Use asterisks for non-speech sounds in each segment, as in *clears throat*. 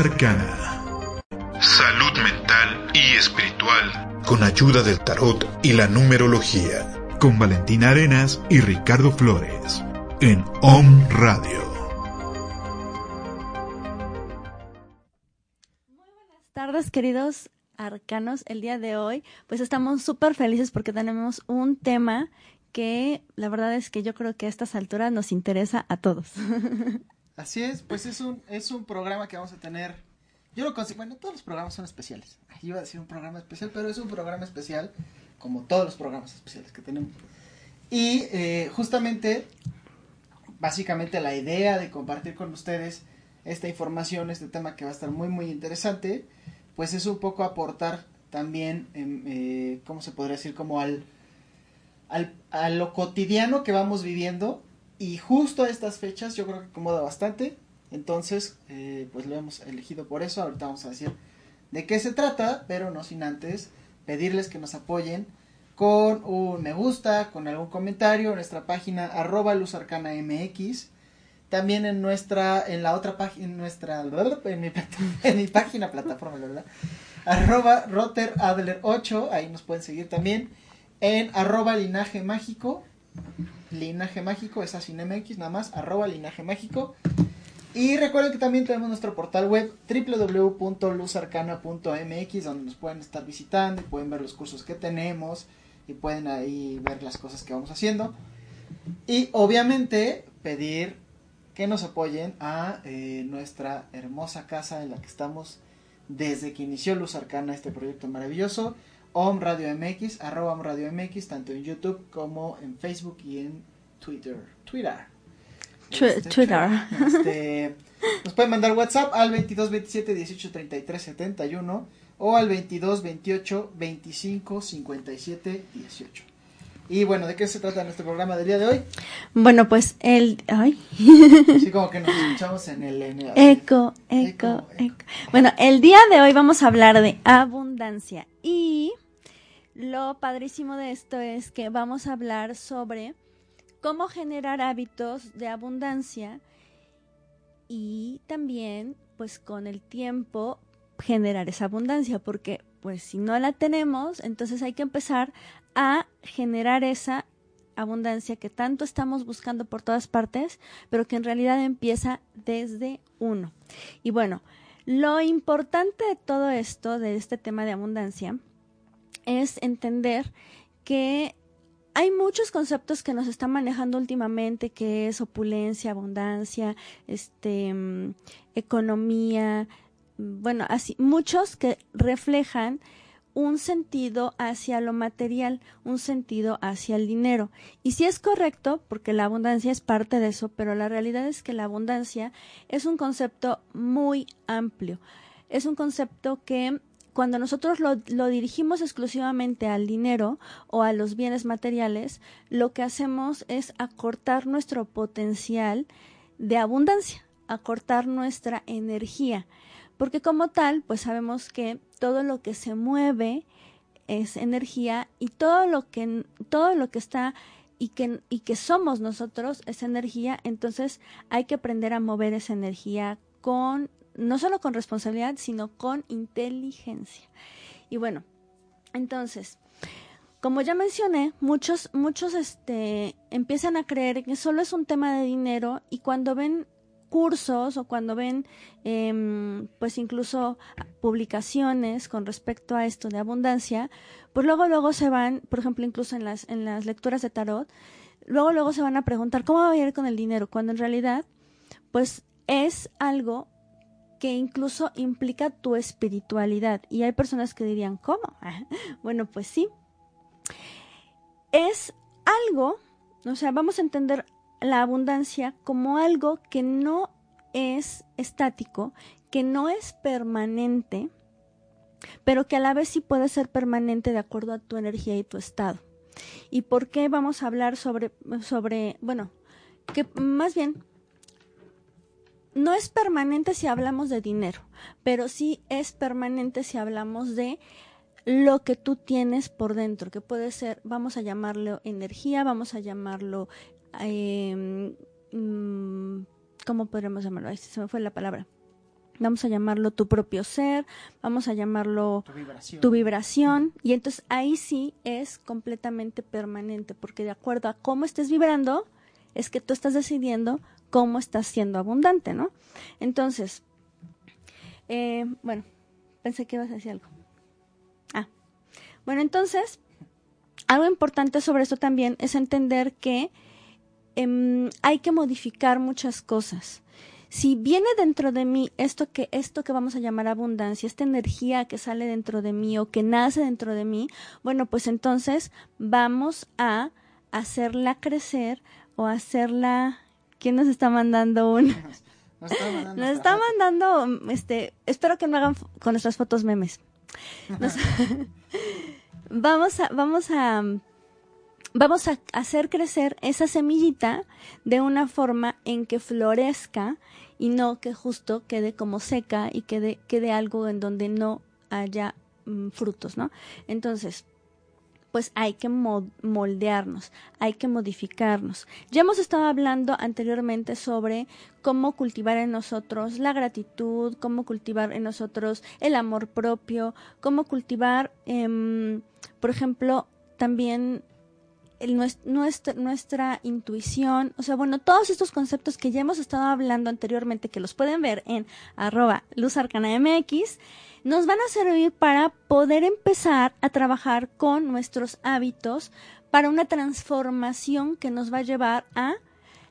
Arcana. Salud mental y espiritual. Con ayuda del tarot y la numerología. Con Valentina Arenas y Ricardo Flores. En Om Radio. Muy buenas tardes, queridos arcanos. El día de hoy, pues estamos súper felices porque tenemos un tema que la verdad es que yo creo que a estas alturas nos interesa a todos. *laughs* Así es, pues es un, es un programa que vamos a tener. Yo lo consigo, bueno, todos los programas son especiales. Iba a decir un programa especial, pero es un programa especial, como todos los programas especiales que tenemos. Y eh, justamente, básicamente la idea de compartir con ustedes esta información, este tema que va a estar muy, muy interesante, pues es un poco aportar también, eh, ¿cómo se podría decir? Como al, al, a lo cotidiano que vamos viviendo y justo a estas fechas yo creo que acomoda bastante. Entonces, eh, pues lo hemos elegido por eso. Ahorita vamos a decir de qué se trata, pero no sin antes pedirles que nos apoyen con un me gusta, con algún comentario en nuestra página arroba luzarcanamx. También en nuestra, en la otra página, en nuestra, en mi, *laughs* página plataforma, ¿verdad? Arroba roteradler 8, ahí nos pueden seguir también. En arroba linaje mágico, Linaje Mágico, es así MX, nada más, arroba Linaje Mágico. Y recuerden que también tenemos nuestro portal web www.luzarcana.mx donde nos pueden estar visitando y pueden ver los cursos que tenemos y pueden ahí ver las cosas que vamos haciendo. Y obviamente pedir que nos apoyen a eh, nuestra hermosa casa en la que estamos desde que inició Luz Arcana, este proyecto maravilloso. Om Radio MX, arroba Om Radio MX, tanto en YouTube como en Facebook y en Twitter. Twitter. Este, Twitter. Este, nos pueden mandar WhatsApp al 22 27 18 33 71 o al 22 28 25 57 18. Y bueno, ¿de qué se trata nuestro programa del día de hoy? Bueno, pues el... Ay. Sí, como que nos escuchamos en el... eco, eco, eco. Bueno, el día de hoy vamos a hablar de abundancia y lo padrísimo de esto es que vamos a hablar sobre cómo generar hábitos de abundancia y también pues con el tiempo generar esa abundancia porque pues si no la tenemos entonces hay que empezar a generar esa abundancia que tanto estamos buscando por todas partes pero que en realidad empieza desde uno. Y bueno lo importante de todo esto de este tema de abundancia es entender que hay muchos conceptos que nos están manejando últimamente, que es opulencia, abundancia, este, mm, economía, mm, bueno, así, muchos que reflejan un sentido hacia lo material, un sentido hacia el dinero. Y sí es correcto, porque la abundancia es parte de eso, pero la realidad es que la abundancia es un concepto muy amplio. Es un concepto que cuando nosotros lo, dirigimos exclusivamente al dinero o a los bienes materiales, lo que hacemos es acortar nuestro potencial de abundancia, acortar nuestra energía, porque como tal, pues sabemos que todo lo que se mueve es energía y todo lo que todo lo que está y que, y que somos nosotros es energía, entonces hay que aprender a mover esa energía con no solo con responsabilidad, sino con inteligencia. Y bueno, entonces, como ya mencioné, muchos, muchos este, empiezan a creer que solo es un tema de dinero y cuando ven cursos o cuando ven em, pues incluso publicaciones con respecto a esto de abundancia, pues luego luego se van, por ejemplo, incluso en las, en las lecturas de tarot, luego luego se van a preguntar cómo va a ir con el dinero, cuando en realidad pues es algo que incluso implica tu espiritualidad. Y hay personas que dirían, ¿cómo? *laughs* bueno, pues sí. Es algo, o sea, vamos a entender la abundancia como algo que no es estático, que no es permanente, pero que a la vez sí puede ser permanente de acuerdo a tu energía y tu estado. ¿Y por qué vamos a hablar sobre, sobre bueno, que más bien no es permanente si hablamos de dinero, pero sí es permanente si hablamos de lo que tú tienes por dentro, que puede ser, vamos a llamarlo energía, vamos a llamarlo, eh, ¿cómo podríamos llamarlo? se me fue la palabra. vamos a llamarlo tu propio ser, vamos a llamarlo Tu vibración. tu vibración, y entonces ahí sí es completamente permanente, porque de acuerdo a cómo estés vibrando, es que tú estás decidiendo cómo estás siendo abundante, ¿no? Entonces, eh, bueno, pensé que ibas a decir algo. Ah, bueno, entonces, algo importante sobre esto también es entender que em, hay que modificar muchas cosas. Si viene dentro de mí esto que esto que vamos a llamar abundancia, esta energía que sale dentro de mí o que nace dentro de mí, bueno, pues entonces vamos a hacerla crecer o hacerla ¿Quién nos está mandando un *laughs* Nos está mandando. nos está mandando, este, espero que no hagan con nuestras fotos memes. Nos- *laughs* vamos a, vamos a, vamos a hacer crecer esa semillita de una forma en que florezca y no que justo quede como seca y quede, quede algo en donde no haya mm, frutos, ¿no? Entonces, pues hay que mo- moldearnos, hay que modificarnos. Ya hemos estado hablando anteriormente sobre cómo cultivar en nosotros la gratitud, cómo cultivar en nosotros el amor propio, cómo cultivar, em, por ejemplo, también nuestra intuición, o sea, bueno, todos estos conceptos que ya hemos estado hablando anteriormente, que los pueden ver en arroba luzarcanamx, nos van a servir para poder empezar a trabajar con nuestros hábitos para una transformación que nos va a llevar a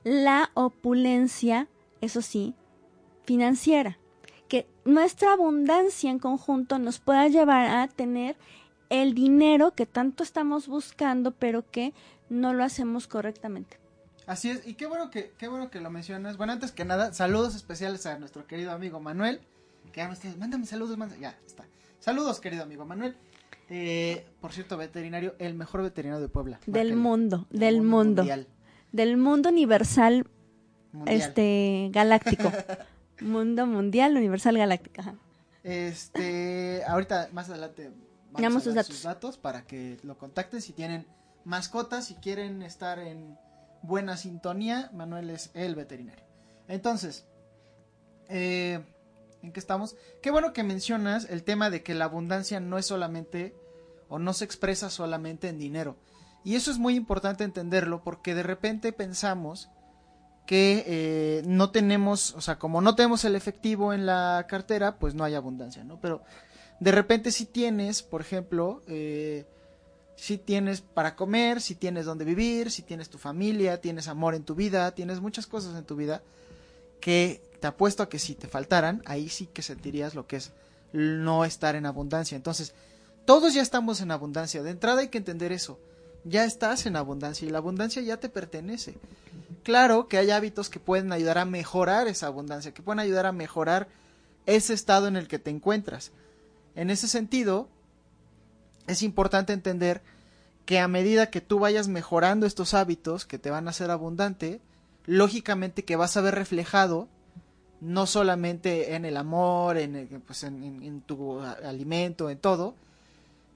la opulencia, eso sí, financiera. Que nuestra abundancia en conjunto nos pueda llevar a tener el dinero que tanto estamos buscando, pero que no lo hacemos correctamente. Así es, y qué bueno que, qué bueno que lo mencionas. Bueno, antes que nada, saludos especiales a nuestro querido amigo Manuel. Que ya me está, mándame saludos, mándame. Ya, está. Saludos, querido amigo Manuel. Eh, por cierto, veterinario, el mejor veterinario de Puebla. Del mundo, del mundo, del mundo universal, mundial. este, galáctico. *laughs* mundo mundial, universal, galáctico. ajá. Este, ahorita más adelante Damos datos. sus datos para que lo contacten si tienen mascotas, si quieren estar en buena sintonía, Manuel es el veterinario. Entonces, eh, ¿en qué estamos? Qué bueno que mencionas el tema de que la abundancia no es solamente o no se expresa solamente en dinero. Y eso es muy importante entenderlo porque de repente pensamos que eh, no tenemos, o sea, como no tenemos el efectivo en la cartera, pues no hay abundancia, ¿no? Pero de repente si tienes, por ejemplo, eh, si tienes para comer, si tienes donde vivir, si tienes tu familia, tienes amor en tu vida, tienes muchas cosas en tu vida que te apuesto a que si te faltaran, ahí sí que sentirías lo que es no estar en abundancia. Entonces, todos ya estamos en abundancia. De entrada hay que entender eso. Ya estás en abundancia y la abundancia ya te pertenece. Claro que hay hábitos que pueden ayudar a mejorar esa abundancia, que pueden ayudar a mejorar ese estado en el que te encuentras. En ese sentido, es importante entender que a medida que tú vayas mejorando estos hábitos que te van a hacer abundante, lógicamente que vas a ver reflejado no solamente en el amor, en, el- pues en, en- en tu alimento, en todo,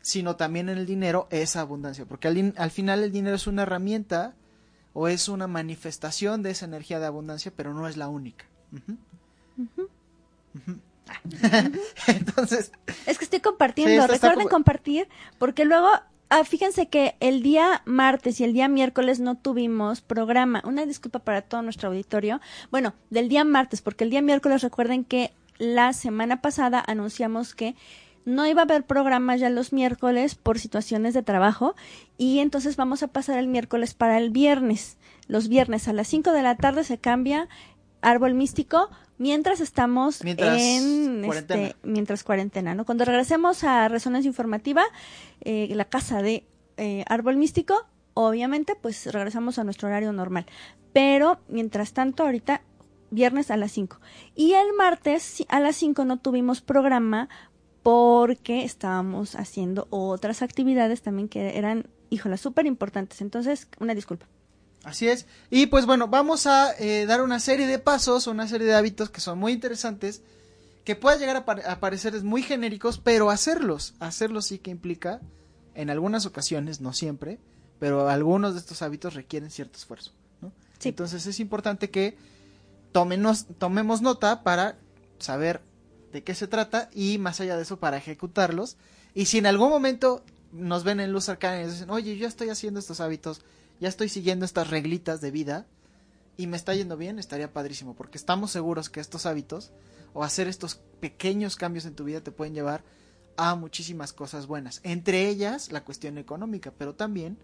sino también en el dinero, esa abundancia. Porque al, final el dinero es una herramienta o es una manifestación de esa energía de abundancia, pero no es la única. *laughs* Entonces, Es que estoy compartiendo. Recuerden como- compartir, porque luego, ah, fíjense que el día martes y el día miércoles no tuvimos programa. Una disculpa para todo nuestro auditorio. Bueno, del día martes, porque el día miércoles recuerden que la semana pasada anunciamos que no iba a haber programa ya los miércoles por situaciones de trabajo y entonces vamos a pasar el miércoles para el viernes. Los viernes a las 5 de la tarde se cambia árbol místico mientras estamos Mientras en cuarentena. este mientras cuarentena, ¿no? Cuando regresemos a Resonancia Informativa, eh, la casa de eh, Árbol Místico, obviamente, pues regresamos a nuestro horario normal. Pero, mientras tanto, ahorita, viernes a las 5. Y el martes a las 5 no tuvimos programa porque estábamos haciendo otras actividades también que eran, híjola, súper importantes. Entonces, una disculpa. Así es. Y pues bueno, vamos a eh, dar una serie de pasos, una serie de hábitos que son muy interesantes, que pueden llegar a, a parecer muy genéricos, pero hacerlos, hacerlos sí que implica, en algunas ocasiones, no siempre, pero algunos de estos hábitos requieren cierto esfuerzo. ¿no? Sí. Entonces es importante que tomenos- tomemos nota para saber de qué se trata y más allá de eso para ejecutarlos. Y si en algún momento nos ven en luz cercana y nos dicen, oye, yo estoy haciendo estos hábitos, ya estoy siguiendo estas reglitas de vida y me está yendo bien, estaría padrísimo, porque estamos seguros que estos hábitos o hacer estos pequeños cambios en tu vida te pueden llevar a muchísimas cosas buenas, entre ellas la cuestión económica, pero también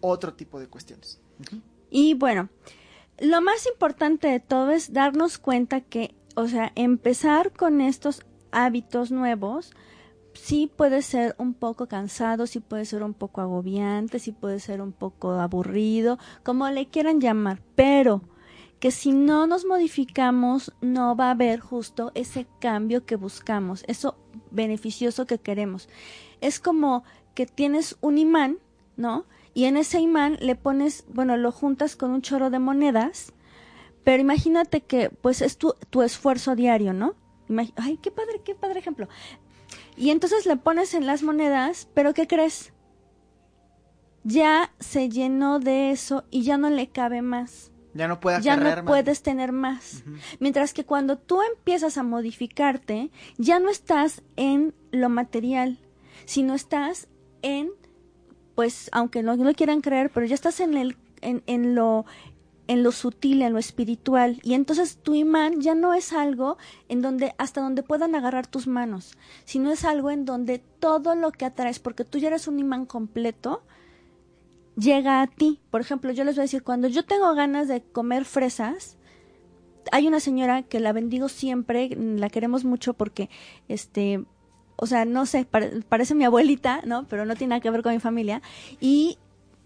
otro tipo de cuestiones. Y bueno, lo más importante de todo es darnos cuenta que, o sea, empezar con estos hábitos nuevos, sí puede ser un poco cansado, sí puede ser un poco agobiante, sí puede ser un poco aburrido, como le quieran llamar, pero que si no nos modificamos no va a haber justo ese cambio que buscamos, eso beneficioso que queremos. Es como que tienes un imán, ¿no? Y en ese imán le pones, bueno, lo juntas con un chorro de monedas, pero imagínate que pues es tu, tu esfuerzo diario, ¿no? Ay, qué padre, qué padre ejemplo. Y entonces le pones en las monedas, pero ¿qué crees? Ya se llenó de eso y ya no le cabe más. Ya no puede Ya no puedes tener más. Mientras que cuando tú empiezas a modificarte, ya no estás en lo material, sino estás en, pues, aunque no lo quieran creer, pero ya estás en el, en, en lo en lo sutil, en lo espiritual. Y entonces tu imán ya no es algo en donde, hasta donde puedan agarrar tus manos, sino es algo en donde todo lo que atraes, porque tú ya eres un imán completo, llega a ti. Por ejemplo, yo les voy a decir, cuando yo tengo ganas de comer fresas, hay una señora que la bendigo siempre, la queremos mucho porque, este, o sea, no sé, parece mi abuelita, ¿no? Pero no tiene nada que ver con mi familia. Y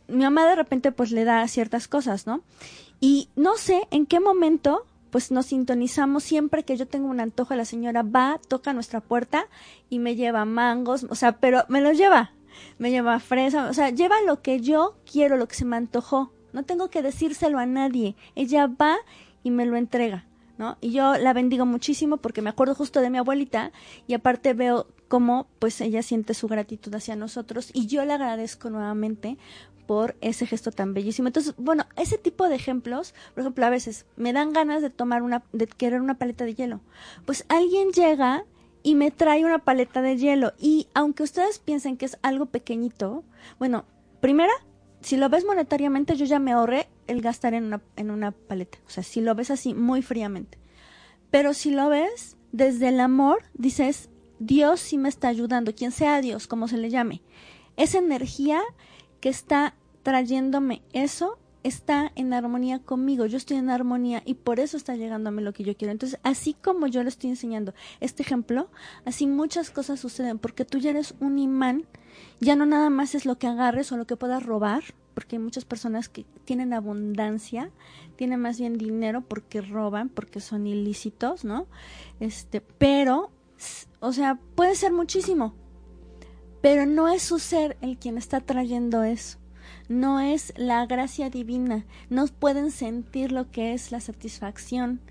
mi mamá de repente pues le da ciertas cosas, ¿no? Y no sé en qué momento pues nos sintonizamos siempre que yo tengo un antojo, la señora va, toca nuestra puerta y me lleva mangos, o sea, pero me los lleva, me lleva fresa, o sea, lleva lo que yo quiero, lo que se me antojó. No tengo que decírselo a nadie. Ella va y me lo entrega, ¿no? Y yo la bendigo muchísimo porque me acuerdo justo de mi abuelita y aparte veo cómo pues ella siente su gratitud hacia nosotros y yo le agradezco nuevamente por ese gesto tan bellísimo. Entonces, bueno, ese tipo de ejemplos, por ejemplo, a veces me dan ganas de tomar una, de querer una paleta de hielo. Pues alguien llega y me trae una paleta de hielo. Y aunque ustedes piensen que es algo pequeñito, bueno, primera, si lo ves monetariamente, yo ya me ahorré el gastar en una, en una paleta. O sea, si lo ves así muy fríamente. Pero si lo ves desde el amor, dices, Dios sí me está ayudando, quien sea Dios, como se le llame. Esa energía que está trayéndome eso está en armonía conmigo, yo estoy en armonía y por eso está llegándome lo que yo quiero. Entonces, así como yo le estoy enseñando este ejemplo, así muchas cosas suceden, porque tú ya eres un imán, ya no nada más es lo que agarres o lo que puedas robar, porque hay muchas personas que tienen abundancia, tienen más bien dinero porque roban, porque son ilícitos, ¿no? Este, pero, o sea, puede ser muchísimo, pero no es su ser el quien está trayendo eso. No es la gracia divina. No pueden sentir lo que es la satisfacción.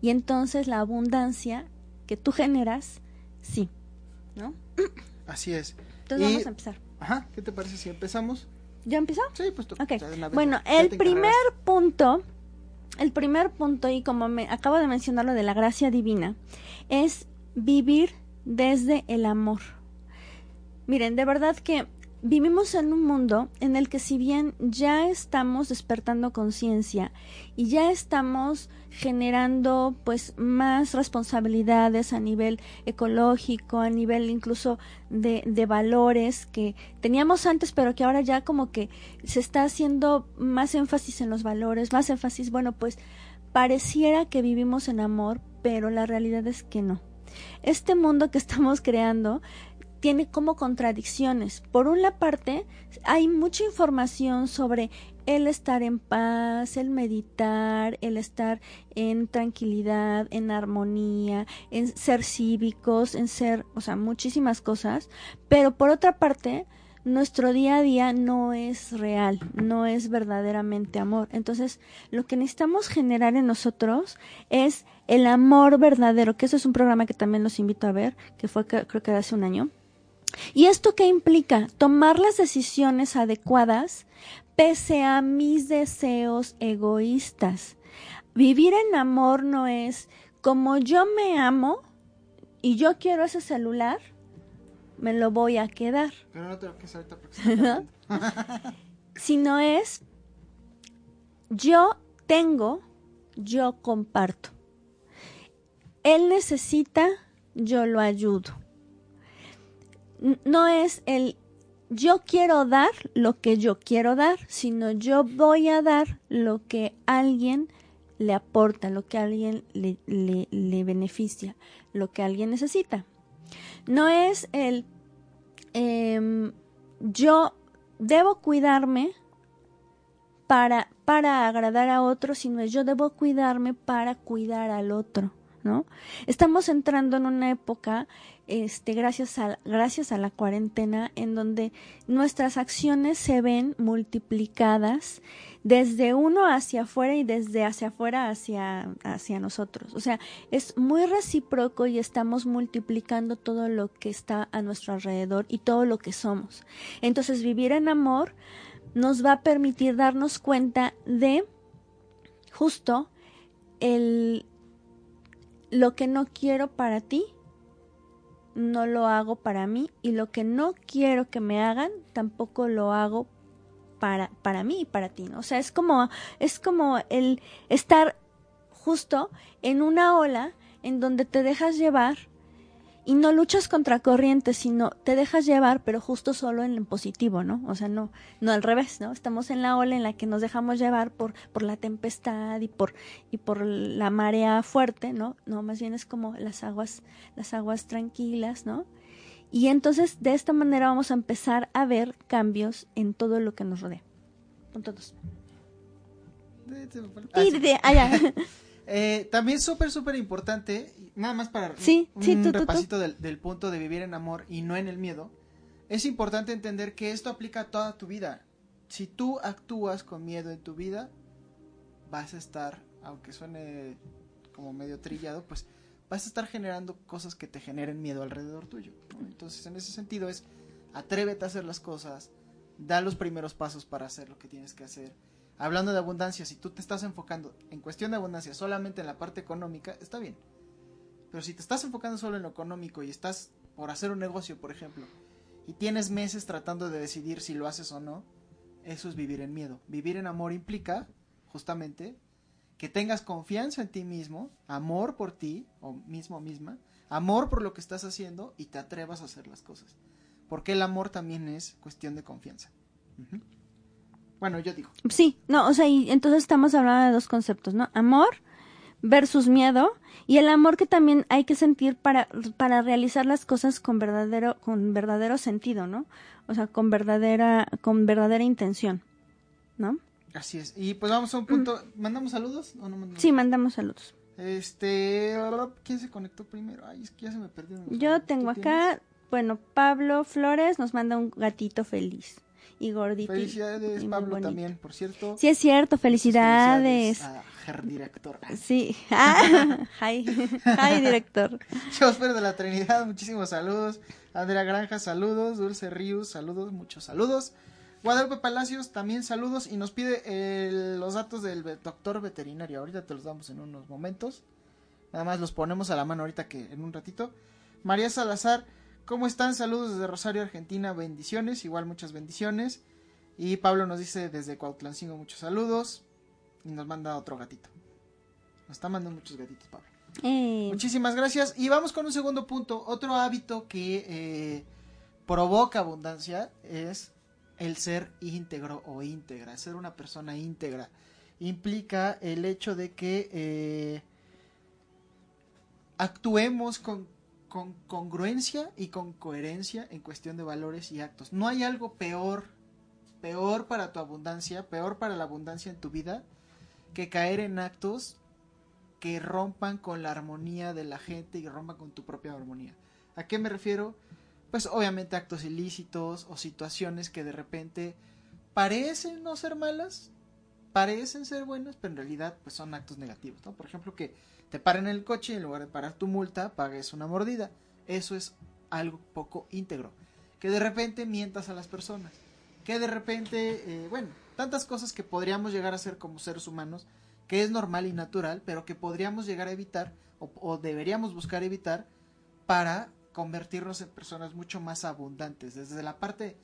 Y entonces la abundancia que tú generas, sí. ¿No? Así es. Entonces vamos a empezar. Ajá, ¿qué te parece si empezamos? ¿Ya empezó? Sí, pues tú. Okay. Bueno, el primer punto, el primer punto, y como me acabo de mencionar lo de la gracia divina, es vivir desde el amor. Miren, de verdad que vivimos en un mundo en el que si bien ya estamos despertando conciencia y ya estamos generando pues más responsabilidades a nivel ecológico, a nivel incluso de, de valores que teníamos antes pero que ahora ya como que se está haciendo más énfasis en los valores, más énfasis, bueno pues pareciera que vivimos en amor, pero la realidad es que no. Este mundo que estamos creando tiene como contradicciones. Por una parte, hay mucha información sobre el estar en paz, el meditar, el estar en tranquilidad, en armonía, en ser cívicos, en ser, o sea, muchísimas cosas. Pero por otra parte, nuestro día a día no es real, no es verdaderamente amor. Entonces, lo que necesitamos generar en nosotros es el amor verdadero, que eso es un programa que también los invito a ver, que fue creo que hace un año ¿Y esto qué implica? Tomar las decisiones adecuadas pese a mis deseos egoístas. Vivir en amor no es como yo me amo, y yo quiero ese celular, me lo voy a quedar. Pero no te lo quedes ahorita porque se está *laughs* cayendo. Si no es, yo tengo, yo comparto. Él necesita, yo lo ayudo. No es el yo quiero dar lo que yo quiero dar, sino yo voy a dar lo que alguien le aporta, lo que alguien le, le- le beneficia, lo que alguien necesita. No es el em, yo debo cuidarme para, para agradar a otro, sino yo debo cuidarme para cuidar al otro, ¿no? Estamos entrando en una época, este, gracias a, gracias a la cuarentena, en donde nuestras acciones se ven multiplicadas desde uno hacia afuera y desde hacia afuera hacia, hacia nosotros. O sea, es muy recíproco y estamos multiplicando todo lo que está a nuestro alrededor y todo lo que somos. Entonces, vivir en amor nos va a permitir darnos cuenta de justo el lo que no quiero para ti no lo hago para mí y lo que no quiero que me hagan tampoco lo hago para para mí y para ti, ¿no? O sea, es como es como el estar justo en una ola en donde te dejas llevar y no luchas contra corriente, sino te dejas llevar, pero justo solo en positivo, ¿no? O sea, no, no al revés, ¿no? Estamos en la ola en la que nos dejamos llevar por, por la tempestad y por, y por la marea fuerte, ¿no? No, más bien es como las aguas, las aguas tranquilas, ¿no? Y entonces de esta manera vamos a empezar a ver cambios en todo lo que nos rodea. Con todos. Ah, Sí, ah. *laughs* Eh, también súper, súper importante, nada más para Sí, un sí, tú, tú, tú. repasito Del, del punto de vivir en amor y no en el miedo, es importante entender que esto aplica a toda tu vida. Si tú actúas con miedo en tu vida, vas a estar, aunque suene como medio trillado, pues vas a estar generando cosas que te generen miedo alrededor tuyo. ¿no? Entonces, en ese sentido es, atrévete a hacer las cosas, da los primeros pasos para hacer lo que tienes que hacer. Hablando de abundancia, si tú te estás enfocando en cuestión de abundancia solamente en la parte económica, está bien. Pero si te estás enfocando solo en lo económico y estás por hacer un negocio, por ejemplo, y tienes meses tratando de decidir si lo haces o no, eso es vivir en miedo. Vivir en amor implica, justamente, que tengas confianza en ti mismo, amor por ti, o mismo misma, amor por lo que estás haciendo y te atrevas a hacer las cosas. Porque el amor también es cuestión de confianza. Bueno, yo digo. Sí, no, o sea, y entonces estamos hablando de dos conceptos, ¿no? Amor versus miedo y el amor que también hay que sentir para, para realizar las cosas con verdadero, con verdadero sentido, ¿no? O sea, con verdadera, con verdadera intención, ¿no? Así es. Y pues vamos a un punto. ¿Mandamos saludos o no mandamos? Sí, mandamos saludos. Este. ¿Quién se conectó primero? Ay, es que ya se me los Yo tengo ¿Tú acá, bueno, Pablo Flores nos manda un gatito feliz y gordito. tienes? Felicidades, y Pablo, también, por cierto. Sí, es cierto, felicidades. Felicidades a Director. Sí, *laughs* ah, hi, hi, *laughs* director. Yo espero de la Trinidad, muchísimos saludos. Andrea Granja, saludos. Dulce Ríos, saludos, muchos saludos. Guadalupe Palacios, también saludos. Y nos pide eh, los datos del doctor veterinario. Ahorita te los damos en unos momentos. Nada más los ponemos a la mano ahorita que en un ratito. María Salazar, ¿cómo están? Saludos desde Rosario, Argentina. Bendiciones, igual muchas bendiciones. Y Pablo nos dice desde Cuautlancingo muchos saludos. Y nos manda otro gatito. Nos está mandando muchos gatitos, Pablo. Eh, Muchísimas gracias. Y vamos con un segundo punto. Otro hábito que eh, provoca abundancia es el ser íntegro o íntegra. Ser una persona íntegra implica el hecho de que eh, actuemos con, con congruencia y con coherencia en cuestión de valores y actos. No hay algo peor, peor para tu abundancia, peor para la abundancia en tu vida, que caer en actos que rompan con la armonía de la gente y rompan con tu propia armonía. ¿A qué me refiero? Pues obviamente actos ilícitos o situaciones que de repente parecen no ser malas, parecen ser buenas, pero en realidad pues son actos negativos. Por ejemplo que te paren el coche y en lugar de parar tu multa, pagues una mordida. Eso es algo poco íntegro. Que de repente mientas a las personas. Que de repente, eh, bueno, tantas cosas que podríamos llegar a hacer como seres humanos, que es normal y natural, pero que podríamos llegar a evitar o, deberíamos buscar evitar para convertirnos en personas mucho más abundantes, desde la parte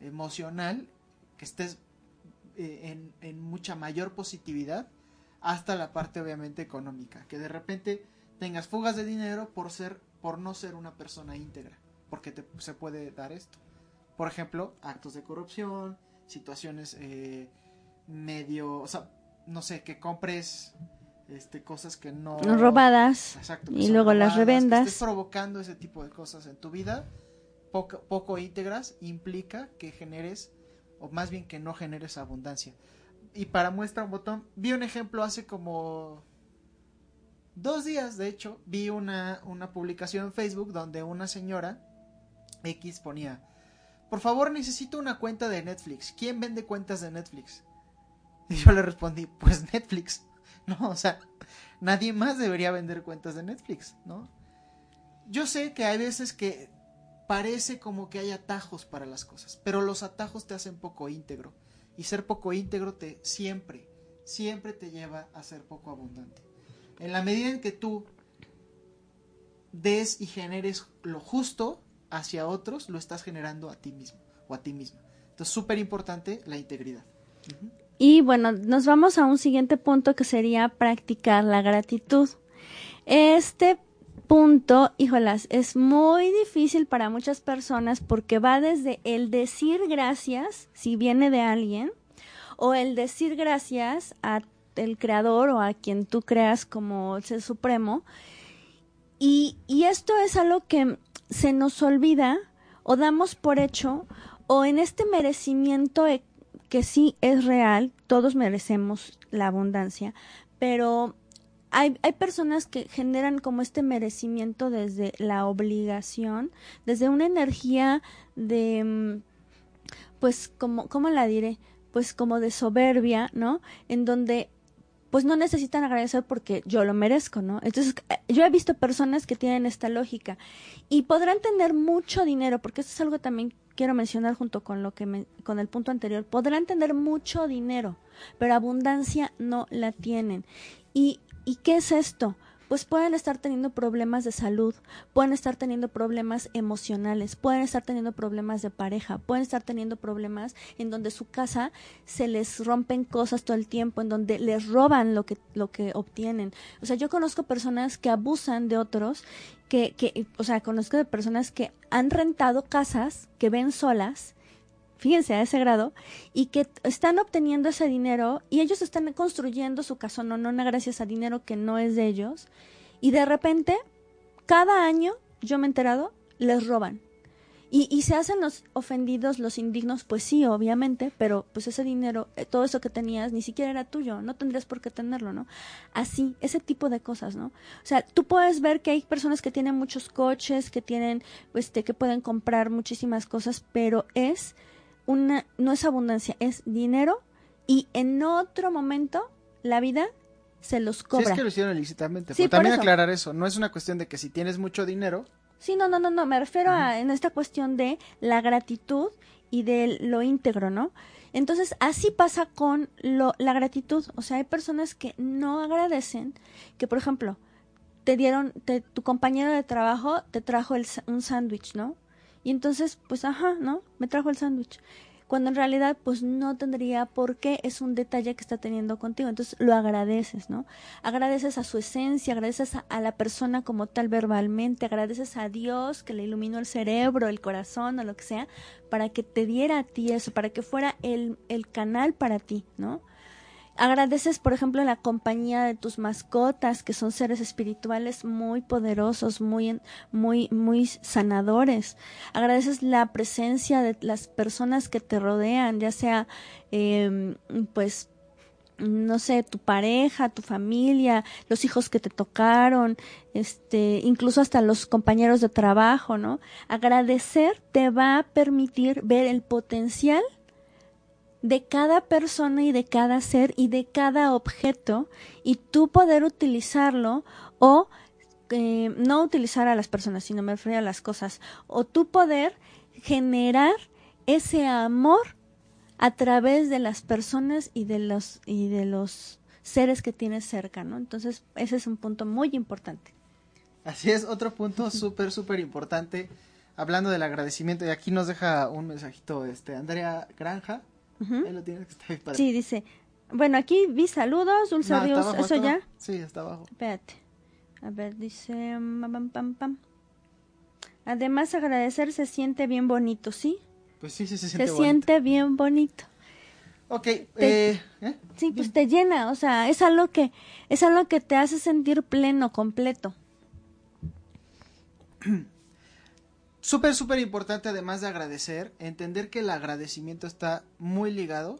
emocional, que estés eh, en, mucha mayor positividad, hasta la parte obviamente económica, que de repente tengas fugas de dinero por ser, por no ser una persona íntegra, porque te, se puede dar esto. Por ejemplo, actos de corrupción, situaciones eh, medio, o sea, no sé, que compres este, cosas que no... Robadas. y luego las revendas. estés provocando ese tipo de cosas en tu vida, poco, poco íntegras, implica que generes, o más bien que no generes abundancia. Y para muestra un botón, vi un ejemplo hace como dos días, de hecho, vi una, una publicación en Facebook donde una señora X ponía, por favor necesito una cuenta de Netflix. ¿Quién vende cuentas de Netflix? Y yo le respondí, pues Netflix. *laughs* No, o sea, nadie más debería vender cuentas de Netflix, ¿no? Yo sé que hay veces que parece como que hay atajos para las cosas, pero los atajos te hacen poco íntegro. Y ser poco íntegro te siempre, siempre te lleva a ser poco abundante. En la medida en que tú des y generes lo justo hacia otros, lo estás generando a ti mismo o a ti misma. Entonces, súper importante la integridad. Y bueno, nos vamos a un siguiente punto que sería practicar la gratitud. Este punto, híjolas, es muy difícil para muchas personas porque va desde el decir gracias, si viene de alguien, o el decir gracias a el creador o a quien tú creas como el ser supremo. Y, y esto es algo que se nos olvida o damos por hecho o en este merecimiento que sí es real, todos merecemos la abundancia, pero hay, hay, personas que generan como este merecimiento desde la obligación, desde una energía de, mm, pues, como, ¿cómo la diré? Pues como de soberbia, ¿no? En donde pues no necesitan agradecer porque yo lo merezco, ¿no? Entonces, yo he visto personas que tienen esta lógica y podrán tener mucho dinero, porque esto es algo también quiero mencionar junto con lo que me, con el punto anterior, podrán tener mucho dinero, pero abundancia no la tienen. ¿Y, ¿y qué es esto? pues pueden estar teniendo problemas de salud, pueden estar teniendo problemas emocionales, pueden estar teniendo problemas de pareja, pueden estar teniendo problemas en donde su casa se les rompen cosas todo el tiempo, en donde les roban lo que, lo que obtienen. O sea, yo conozco personas que abusan de otros, que, que, o sea, conozco de personas que han rentado casas que ven solas, fíjense a ese grado, y que están obteniendo ese dinero y ellos están construyendo su no no gracias a dinero que no es de ellos, y de repente, cada año, yo me he enterado, les roban. Y, y se hacen los ofendidos, los indignos, pues sí, obviamente, pero pues ese dinero, eh, todo eso que tenías, ni siquiera era tuyo, no tendrías por qué tenerlo, ¿no? Así, ese tipo de cosas, ¿no? O sea, tú puedes ver que hay personas que tienen muchos coches, que tienen, este, que pueden comprar muchísimas cosas, pero es una, no es abundancia, es dinero y en otro momento la vida se los cobra. Sí, es que lo hicieron ilícitamente. Sí, también aclarar eso, no es una cuestión de que si tienes mucho dinero. Sí, no, no, no, no, me refiero a en esta cuestión de la gratitud y de lo íntegro, ¿no? Entonces, así pasa con lo, la gratitud. O sea, hay personas que no agradecen, que por ejemplo, te dieron, tu compañero de trabajo te trajo el, un sándwich, ¿no? Y entonces, pues, ajá, ¿no? Me trajo el sándwich. Cuando en realidad, pues no tendría por qué, es un detalle que está teniendo contigo. Entonces lo agradeces, ¿no? Agradeces a su esencia, agradeces a, la persona como tal verbalmente, agradeces a Dios que le iluminó el cerebro, el corazón o lo que sea, para que te diera a ti eso, para que fuera el, el canal para ti, ¿no? Agradeces, por ejemplo, la compañía de tus mascotas, que son seres espirituales muy poderosos, muy, muy, muy sanadores. Agradeces la presencia de las personas que te rodean, ya sea, eh, pues, no sé, tu pareja, tu familia, los hijos que te tocaron, este, incluso hasta los compañeros de trabajo, ¿no? Agradecer te va a permitir ver el potencial de cada persona y de cada ser y de cada objeto y tú poder utilizarlo o eh, no utilizar a las personas, sino me refiero a las cosas, o tú poder generar ese amor a través de las personas y de los y de los seres que tienes cerca, ¿no? Entonces, ese es un punto muy importante. Así es, otro punto súper, súper importante, hablando del agradecimiento, y aquí nos deja un mensajito, este, Andrea Granja, Ahí lo tienes que. Sí, dice. Bueno, aquí vi saludos, Dulce No, está Ríos, abajo, ¿eso ya? abajo. Sí, está abajo. Espérate. A ver, dice. mm, pam, pam, pam. Además, agradecer se siente bien bonito, ¿sí? Pues sí, sí, se Se siente siente, bonito. bien bonito. Ok, eh, ¿eh? Sí, pues te llena, o sea, es algo que es algo que te hace sentir pleno, completo. *clears throat* Súper, súper importante, además de agradecer, entender que el agradecimiento está muy ligado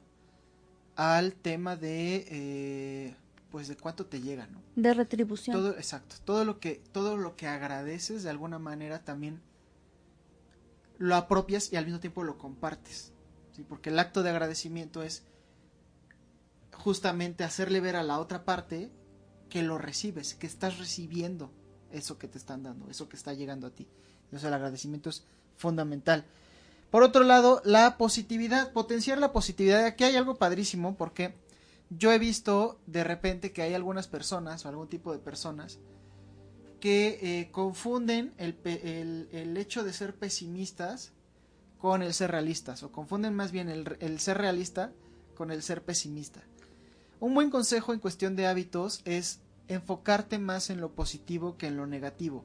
al tema de, eh, pues, de cuánto te llega, ¿no? De retribución. Todo, exacto, todo lo que, todo lo que agradeces de alguna manera también lo apropias y al mismo tiempo lo compartes, ¿sí? Porque el acto de agradecimiento es justamente hacerle ver a la otra parte que lo recibes, que estás recibiendo eso que te están dando, eso que está llegando a ti. Entonces el agradecimiento es fundamental. Por otro lado, la positividad, potenciar la positividad. Aquí hay algo padrísimo porque yo he visto de repente que hay algunas personas o algún tipo de personas que eh, confunden el, el- el hecho de ser pesimistas con el ser realistas o confunden más bien el, el ser realista con el ser pesimista. Un buen consejo en cuestión de hábitos es enfocarte más en lo positivo que en lo negativo.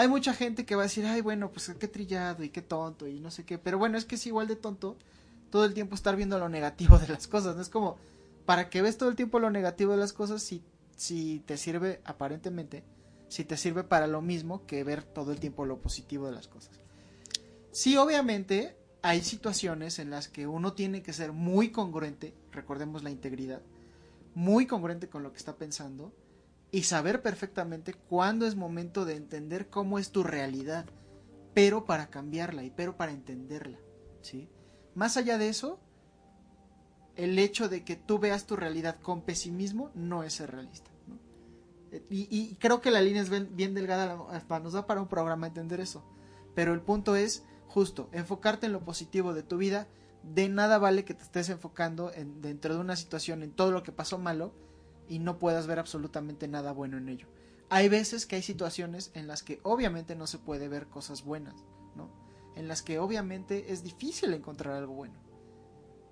Hay mucha gente que va a decir, ay, bueno, pues qué trillado y qué tonto y no sé qué, pero bueno, es que es igual de tonto todo el tiempo estar viendo lo negativo de las cosas, ¿no? Es como, para que ves todo el tiempo lo negativo de las cosas, si, si te sirve, aparentemente, si te sirve para lo mismo que ver todo el tiempo lo positivo de las cosas. Sí, obviamente, hay situaciones en las que uno tiene que ser muy congruente, recordemos la integridad, muy congruente con lo que está pensando y saber perfectamente cuándo es momento de entender cómo es tu realidad, pero para cambiarla y pero para entenderla, ¿sí? Más allá de eso, el hecho de que tú veas tu realidad con pesimismo no es ser realista. Y, creo que la línea es bien, delgada, nos da para un programa entender eso. Pero el punto es justo, enfocarte en lo positivo de tu vida. De nada vale que te estés enfocando en, dentro de una situación en todo lo que pasó malo y no puedas ver absolutamente nada bueno en ello. Hay veces que hay situaciones en las que obviamente no se puede ver cosas buenas, ¿no? En las que obviamente es difícil encontrar algo bueno.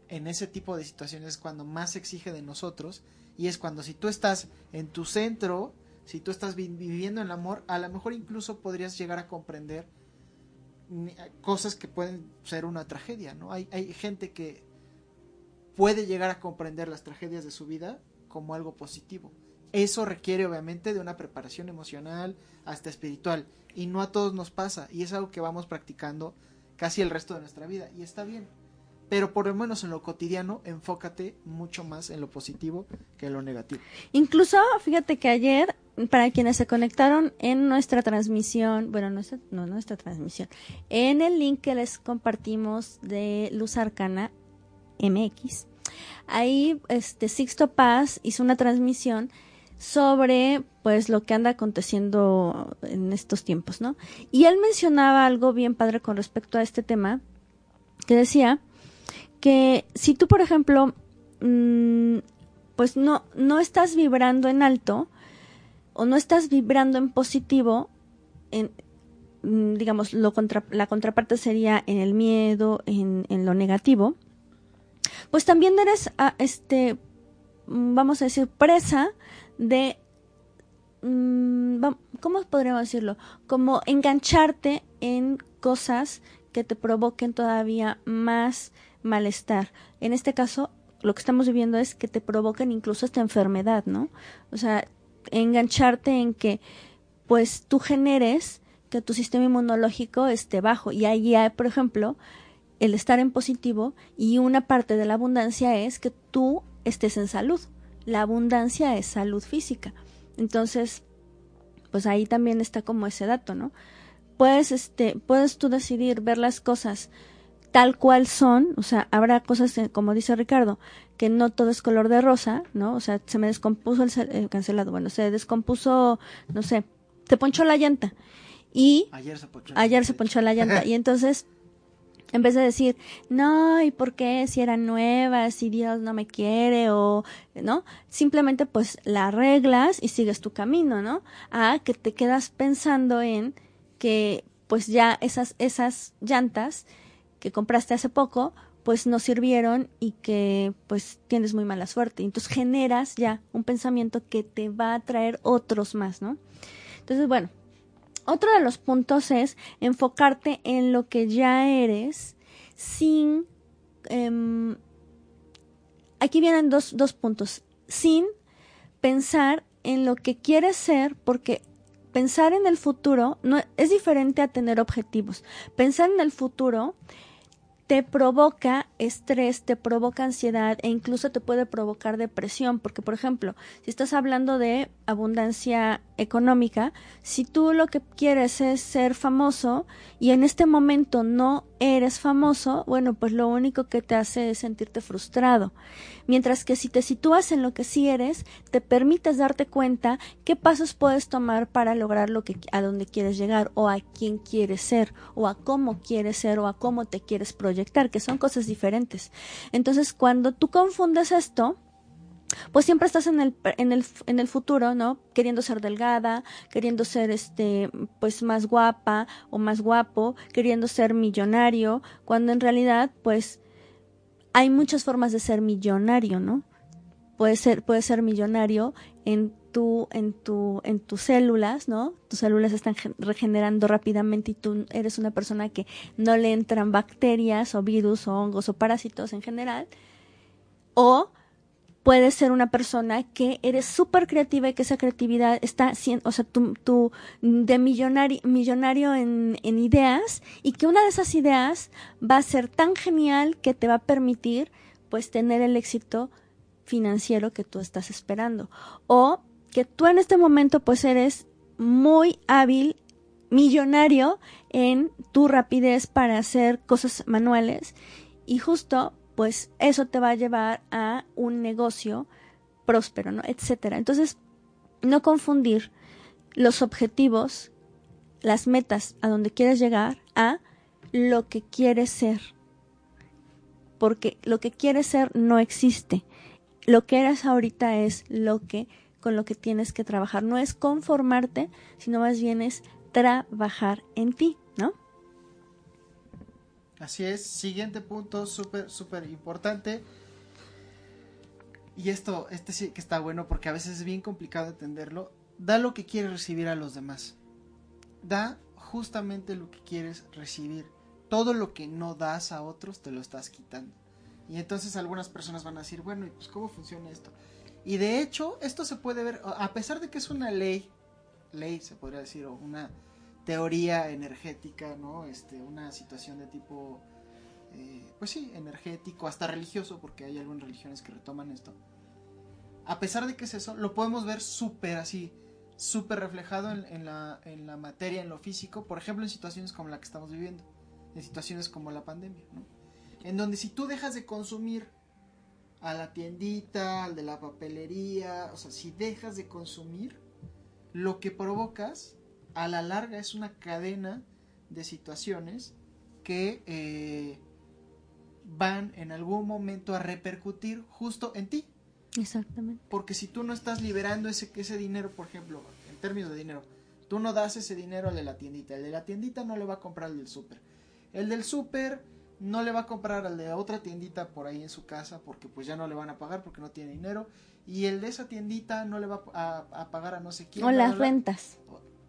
En ese tipo de situaciones es cuando más se exige de nosotros y es cuando si tú estás en tu centro, si tú estás vi- viviendo en el amor, a lo mejor incluso podrías llegar a comprender ni- cosas que pueden ser una tragedia, ¿no? Hay, hay gente que puede llegar a comprender las tragedias de su vida como algo positivo. Eso requiere obviamente de una preparación emocional, hasta espiritual, y no a todos nos pasa, y es algo que vamos practicando casi el resto de nuestra vida, y está bien. Pero por lo menos en lo cotidiano, enfócate mucho más en lo positivo que en lo negativo. Incluso, fíjate que ayer, para quienes se conectaron en nuestra transmisión, bueno, nuestra, no nuestra transmisión, en el link que les compartimos de Luz Arcana MX, ahí este Sixto Paz hizo una transmisión sobre pues lo que anda aconteciendo en estos tiempos, ¿no? Y él mencionaba algo bien padre con respecto a este tema, que decía que si tú, por ejemplo, mm, pues no, no estás vibrando en alto o no estás vibrando en positivo, en, mm, digamos, lo contra- la contraparte sería en el miedo, en, en lo negativo, pues también eres, ah, este, mm, vamos a decir, presa de, mm, ¿cómo podríamos decirlo? Como engancharte en cosas que te provoquen todavía más malestar. En este caso, lo que estamos viviendo es que te provoquen incluso esta enfermedad, ¿no? O sea, engancharte en que pues tú generes que tu sistema inmunológico esté bajo. Y ahí hay, por ejemplo, el estar en positivo y una parte de la abundancia es que tú estés en salud. La abundancia es salud física. Entonces, pues ahí también está como ese dato, ¿no? Puedes, este, puedes tú decidir ver las cosas tal cual son, o sea, habrá cosas, eh, como dice Ricardo, que no todo es color de rosa, ¿no? O sea, se me descompuso el, el cancelado, bueno, se descompuso, no sé, te ponchó la llanta y Ayer se ponchó. ayer se ponchó la llanta *laughs* y entonces En vez de decir, no, ¿y por qué si eran nuevas, si Dios no me quiere o, ¿no? Simplemente pues la arreglas y sigues tu camino, ¿no? A que te quedas pensando en que pues ya esas, esas llantas que compraste hace poco, pues no sirvieron y que pues tienes muy mala suerte. Entonces generas ya un pensamiento que te va a traer otros más, ¿no? Entonces, bueno, otro de los puntos es enfocarte en lo que ya eres sin... Em, aquí vienen dos, dos puntos. Sin pensar en lo que quieres ser, porque pensar en el futuro no, es diferente a tener objetivos. Pensar en el futuro te provoca estrés, te provoca ansiedad e incluso te puede provocar depresión, porque por ejemplo, si estás hablando de abundancia económica, si tú lo que quieres es ser famoso y en este momento no eres famoso, bueno, pues lo único que te hace es sentirte frustrado. Mientras que si te sitúas en lo que sí eres, te permites darte cuenta qué pasos puedes tomar para lograr lo que a donde quieres llegar o a quién quieres ser o a cómo quieres ser o a cómo te quieres proyectar, que son cosas diferentes. Entonces, cuando tú confundes esto, pues siempre estás en el, en el, en el futuro, ¿no? Queriendo ser delgada, queriendo ser, este, pues más guapa o más guapo, queriendo ser millonario, cuando en realidad, pues, hay muchas formas de ser millonario, ¿no? Puede ser, puede ser millonario en tu, en tu, en tus células, ¿no? Tus células están regenerando rápidamente y tú eres una persona que no le entran bacterias o virus o hongos o parásitos en general. O puedes ser una persona que eres súper creativa y que esa creatividad está, o sea, tú, de millonario, millonario en, en, ideas y que una de esas ideas va a ser tan genial que te va a permitir pues tener el éxito financiero que tú estás esperando. O que tú en este momento pues eres muy hábil, millonario en tu rapidez para hacer cosas manuales y justo pues eso te va a llevar a un negocio próspero, ¿no? Etcétera. Entonces, no confundir los objetivos, las metas a donde quieres llegar a lo que quieres ser. Porque lo que quieres ser no existe. Lo que eres ahorita es lo que con lo que tienes que trabajar. No es conformarte, sino más bien es trabajar en ti. Así es, siguiente punto súper, súper importante. Y esto, este sí que está bueno porque a veces es bien complicado entenderlo. Da lo que quieres recibir a los demás. Da justamente lo que quieres recibir. Todo lo que no das a otros te lo estás quitando. Y entonces algunas personas van a decir, bueno, ¿y pues cómo funciona esto? Y de hecho, esto se puede ver, a pesar de que es una ley, ley se podría decir, o una teoría energética, ¿no? Este, una situación de tipo, eh, pues sí, energético, hasta religioso, porque hay algunas religiones que retoman esto. A pesar de que es eso, lo podemos ver súper así, súper reflejado en, la, en la materia, en lo físico, por ejemplo, en situaciones como la que estamos viviendo, en situaciones como la pandemia. En donde si tú dejas de consumir a la tiendita, al de la papelería, o sea, si dejas de consumir, lo que provocas a la larga es una cadena de situaciones que eh, van en algún momento a repercutir justo en ti. Exactamente. Porque si tú no estás liberando ese, ese dinero, por ejemplo, en términos de dinero, tú no das ese dinero al de la tiendita, el de la tiendita no le va a comprar al del súper. El del súper no le va a comprar al de otra tiendita por ahí en su casa porque pues ya no le van a pagar porque no tiene dinero. Y el de esa tiendita no le va a, pagar a no sé quién. O las rentas.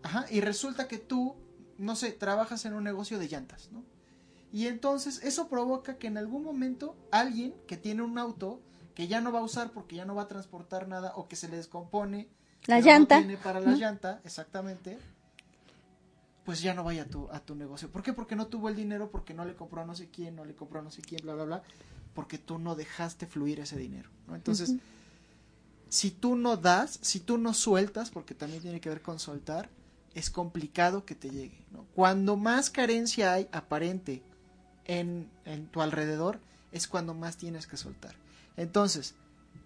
Ajá, y resulta que tú, no sé, trabajas en un negocio de llantas, ¿no? Y entonces eso provoca que en algún momento alguien que tiene un auto que ya no va a usar porque ya no va a transportar nada o que se le descompone la llanta no tiene para la llanta, exactamente, pues ya no vaya a tu, a tu negocio. ¿Por qué? Porque no tuvo el dinero, porque no le compró a no sé quién, no le compró a no sé quién, bla, bla, bla, porque tú no dejaste fluir ese dinero, ¿no? Entonces, si tú no das, si tú no sueltas, porque también tiene que ver con soltar, es complicado que te llegue. Cuando más carencia hay aparente en, en tu alrededor, es cuando más tienes que soltar. Entonces,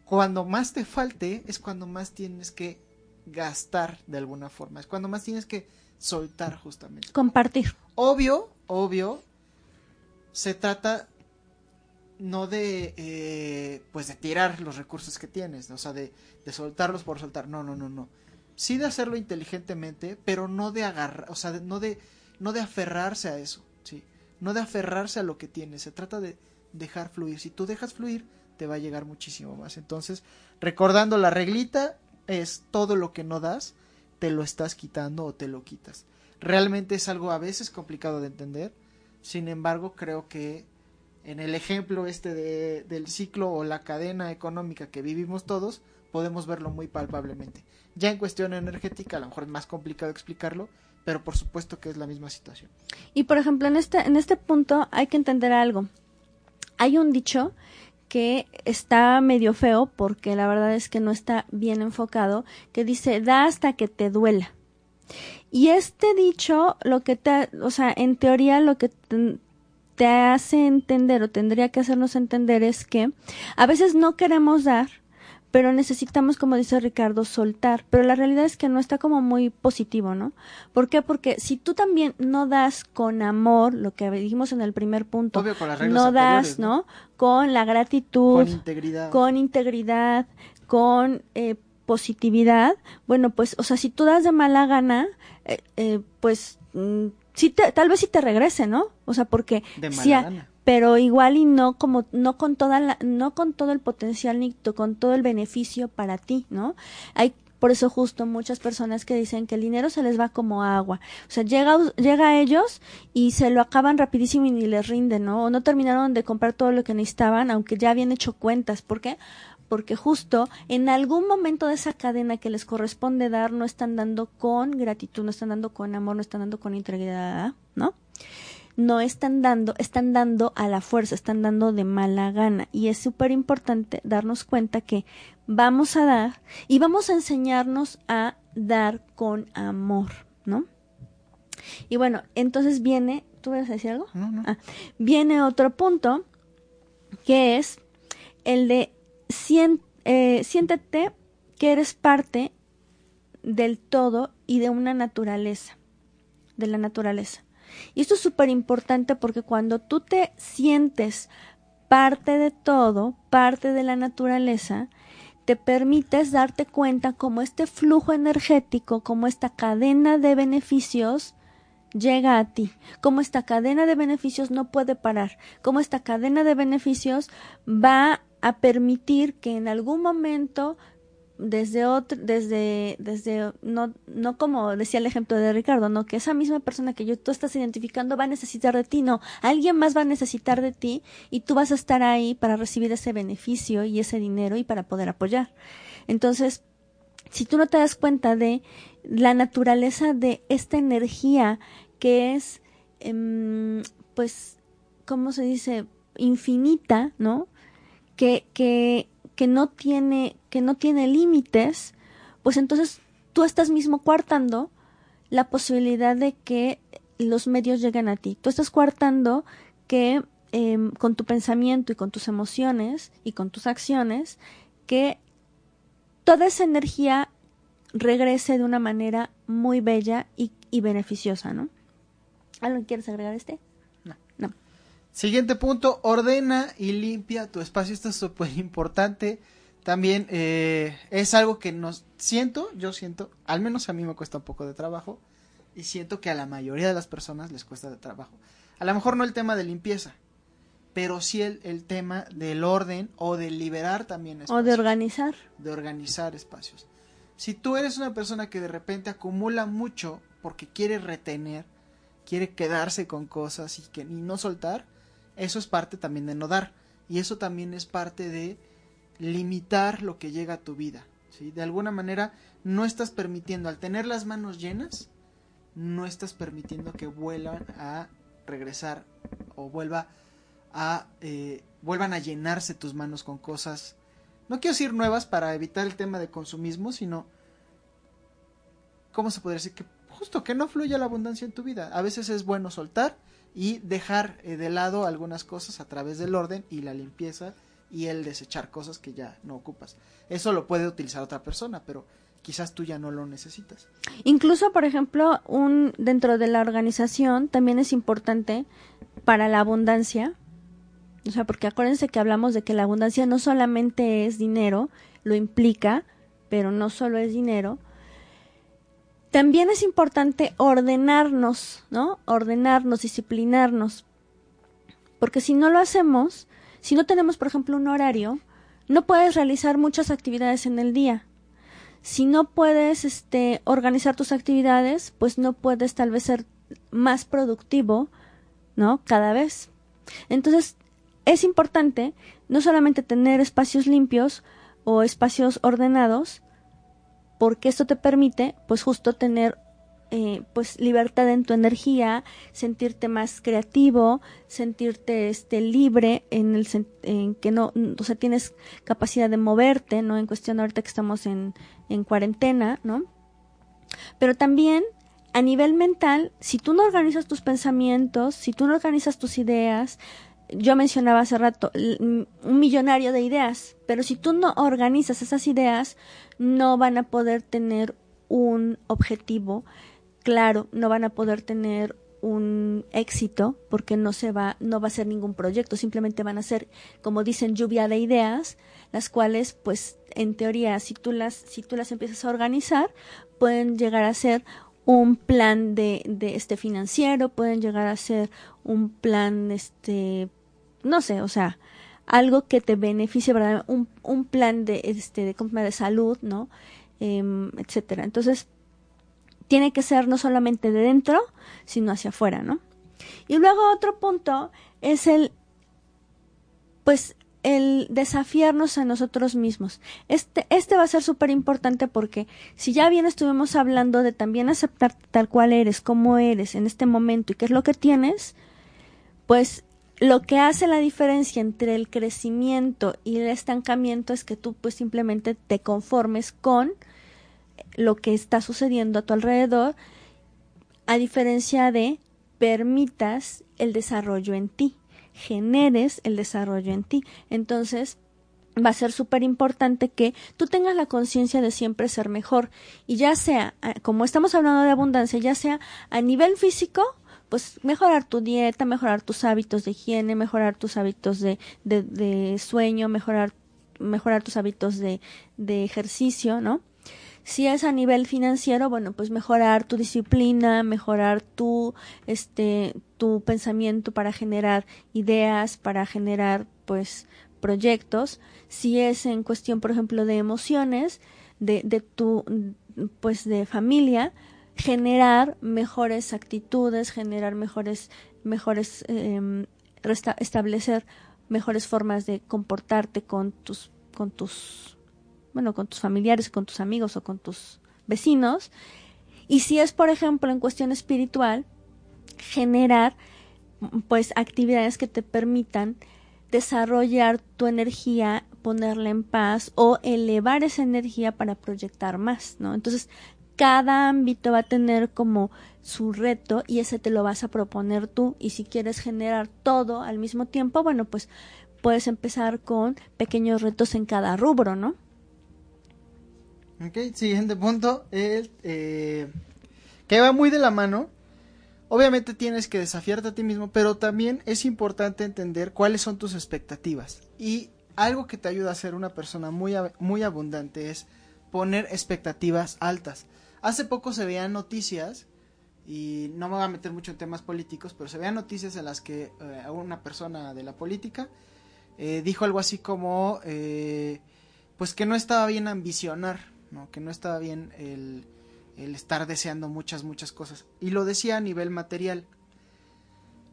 cuando más te falte, es cuando más tienes que gastar de alguna forma. Es cuando más tienes que soltar justamente. Compartir. Obvio, obvio, se trata no de eh, pues de tirar los recursos que tienes, o sea, de, de, soltarlos por soltar. No, no, no, no. Sí de hacerlo inteligentemente, pero no de agarrar, o sea, no de no de aferrarse a eso, sí. No de aferrarse a lo que tienes, se trata de dejar fluir. Si tú dejas fluir, te va a llegar muchísimo más. Entonces, recordando la reglita es todo lo que no das, te lo estás quitando o te lo quitas. Realmente es algo a veces complicado de entender. Sin embargo, creo que en el ejemplo este de, del ciclo o la cadena económica que vivimos todos, podemos verlo muy palpablemente. Ya en cuestión energética, a lo mejor es más complicado explicarlo, pero por supuesto que es la misma situación. Y por ejemplo, en este, en este punto hay que entender algo. Hay un dicho que está medio feo porque la verdad es que no está bien enfocado, que dice da hasta que te duela. Y este dicho, lo que te, o sea, en teoría lo que te hace entender o tendría que hacernos entender es que a veces no queremos dar, pero necesitamos, como dice Ricardo, soltar. Pero la realidad es que no está como muy positivo, ¿no? ¿Por qué? Porque si tú también no das con amor, lo que dijimos en el primer punto, no das, ¿no? Con la gratitud, con integridad, con, integridad, con eh, positividad, bueno, pues, o sea, si tú das de mala gana, eh, eh, pues mm, sí te, tal vez sí te regrese, ¿no? O sea, porque de pero igual y no como no con toda la, no con todo el potencial ni con todo el beneficio para ti, ¿no? Hay por eso justo muchas personas que dicen que el dinero se les va como agua. O sea, llega, llega a ellos y se lo acaban rapidísimo y ni les rinde, ¿no? O no terminaron de comprar todo lo que necesitaban, aunque ya habían hecho cuentas. ¿Por qué? porque justo en algún momento de esa cadena que les corresponde dar no están dando con gratitud, no están dando con amor, no están dando con integridad, ¿no? No están dando, están dando a la fuerza, están dando de mala gana. Y es súper importante darnos cuenta que vamos a dar y vamos a enseñarnos a dar con amor, ¿no? Y bueno, entonces viene, ¿tú vas a decir algo? Ah, viene otro punto que es el de eh, siéntete que eres parte del todo y de una naturaleza, de la naturaleza. Y esto es súper importante porque cuando tú te sientes parte de todo, parte de la naturaleza, te permites darte cuenta cómo este flujo energético, como esta cadena de beneficios llega a ti, cómo esta cadena de beneficios no puede parar, cómo esta cadena de beneficios va a permitir que en algún momento desde otro, desde, desde, no, no como decía el ejemplo de Ricardo, no, que esa misma persona que yo, tú estás identificando va a necesitar de ti, no, alguien más va a necesitar de ti y tú vas a estar ahí para recibir ese beneficio y ese dinero y para poder apoyar. Entonces, si tú no te das cuenta de la naturaleza de esta energía que es, em, pues, ¿cómo se dice? infinita, ¿no? que, que, que no tiene, que no tiene límites, pues entonces tú estás mismo coartando la posibilidad de que los medios lleguen a ti. Tú estás coartando que em, con tu pensamiento y con tus emociones y con tus acciones, que toda esa energía regrese de una manera muy bella y, y beneficiosa, ¿no? ¿Algo quieres agregar este? Siguiente punto, ordena y limpia tu espacio. Esto es súper importante. También eh, es algo que nos siento, yo siento, al menos a mí me cuesta un poco de trabajo y siento que a la mayoría de las personas les cuesta de trabajo. A lo mejor no el tema de limpieza, pero sí el, el tema del orden o de liberar también espacios. O de organizar. De organizar espacios. Si tú eres una persona que de repente acumula mucho porque quiere retener, quiere quedarse con cosas y, que, y no soltar, eso es parte también de no dar. Y eso también es parte de limitar lo que llega a tu vida. ¿sí? De alguna manera no estás permitiendo, al tener las manos llenas, no estás permitiendo que vuelvan a regresar o vuelva a eh, vuelvan a llenarse tus manos con cosas no quiero decir nuevas para evitar el tema de consumismo sino cómo se podría decir que justo que no fluya la abundancia en tu vida a veces es bueno soltar y dejar eh, de lado algunas cosas a través del orden y la limpieza y el desechar cosas que ya no ocupas. Eso lo puede utilizar otra persona, pero quizás tú ya no lo necesitas. Incluso, por ejemplo, un dentro de la organización también es importante para la abundancia, o sea, porque acuérdense que hablamos de que la abundancia no solamente es dinero, lo implica, pero no solo es dinero. También es importante ordenarnos, ¿no? Ordenarnos, disciplinarnos. Porque si no lo hacemos, si no tenemos, por ejemplo, un horario, no puedes realizar muchas actividades en el día. Si no puedes este, organizar tus actividades, pues no puedes tal vez ser más productivo, ¿no? Cada vez. Entonces, es importante no solamente tener espacios limpios o espacios ordenados, porque esto te permite, pues justo tener eh, pues libertad en tu energía, sentirte más creativo, sentirte este libre en el en que no, o sea, tienes capacidad de moverte, ¿no? En cuestión ahorita que estamos en, en cuarentena, ¿no? Pero también a nivel mental, si tú no organizas tus pensamientos, si tú no organizas tus ideas, yo mencionaba hace rato un millonario de ideas, pero si tú no organizas esas ideas, no van a poder tener un objetivo claro, no van a poder tener un éxito porque no se va no va a ser ningún proyecto, simplemente van a ser como dicen lluvia de ideas, las cuales pues en teoría si tú las si tú las empiezas a organizar pueden llegar a ser un plan de, de este financiero, pueden llegar a ser un plan este no sé, o sea, algo que te beneficie, ¿verdad? Un, un plan de, este, de, de salud, ¿no? Eh, etcétera. Entonces, tiene que ser no solamente de dentro, sino hacia afuera, ¿no? Y luego otro punto es el, pues, el desafiarnos a nosotros mismos. Este, este va a ser súper importante porque si ya bien estuvimos hablando de también aceptar tal cual eres, cómo eres en este momento y qué es lo que tienes, pues lo que hace la diferencia entre el crecimiento y el estancamiento es que tú pues simplemente te conformes con lo que está sucediendo a tu alrededor, a diferencia de permitas el desarrollo en ti, generes el desarrollo en ti. Entonces, va a ser súper importante que tú tengas la conciencia de siempre ser mejor y ya sea, como estamos hablando de abundancia, ya sea a nivel físico pues mejorar tu dieta, mejorar tus hábitos de higiene, mejorar tus hábitos de, de, sueño, mejorar, mejorar tus hábitos de, de ejercicio, ¿no? Si es a nivel financiero, bueno, pues mejorar tu disciplina, mejorar tu, este, tu pensamiento para generar ideas, para generar, pues, proyectos. Si es en cuestión, por ejemplo, de emociones, de, de tu, pues, de familia, generar mejores actitudes, generar mejores, mejores, eh, establecer mejores formas de comportarte con tus, con tus, bueno, con tus familiares, con tus amigos o con tus vecinos. Y si es, por ejemplo, en cuestión espiritual, generar, pues, actividades que te permitan desarrollar tu energía, ponerla en paz o elevar esa energía para proyectar más, ¿no? Entonces, cada ámbito va a tener como su reto y ese te lo vas a proponer tú y si quieres generar todo al mismo tiempo, bueno, pues puedes empezar con pequeños retos en cada rubro, ¿no? Ok, siguiente punto, el, eh, que va muy de la mano. Obviamente tienes que desafiarte a ti mismo, pero también es importante entender cuáles son tus expectativas. Y algo que te ayuda a ser una persona muy, muy abundante es poner expectativas altas. Hace poco se veían noticias, y no me voy a meter mucho en temas políticos, pero se veían noticias en las que eh, una persona de la política eh, dijo algo así como, eh, pues que no estaba bien ambicionar, que no estaba bien el, el estar deseando muchas, muchas cosas. Y lo decía a nivel material.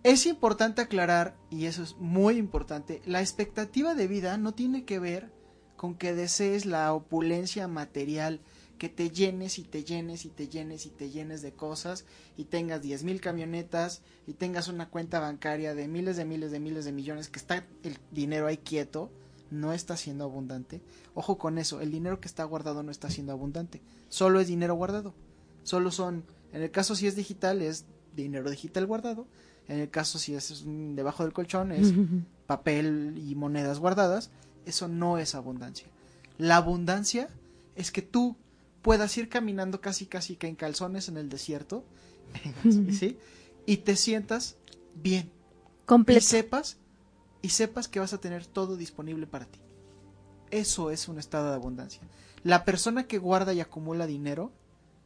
Es importante aclarar, y eso es muy importante, la expectativa de vida no tiene que ver con que desees la opulencia material, que te llenes y te llenes y te llenes y te llenes de cosas y tengas diez mil camionetas y tengas una cuenta bancaria de miles de miles de miles de millones que está el dinero ahí quieto, no está siendo abundante. Ojo con eso, el dinero que está guardado no está siendo abundante, solo es dinero guardado. Solo son, en el caso si es digital es dinero digital guardado, en el caso si es debajo del colchón es *laughs* papel y monedas guardadas, eso no es abundancia. La abundancia es que tú puedas ir caminando casi casi que en calzones en el desierto, *laughs* ¿sí? *laughs* Y te sientas bien. Completo. Y sepas, y sepas que vas a tener todo disponible para ti. Eso es un estado de abundancia. La persona que guarda y acumula dinero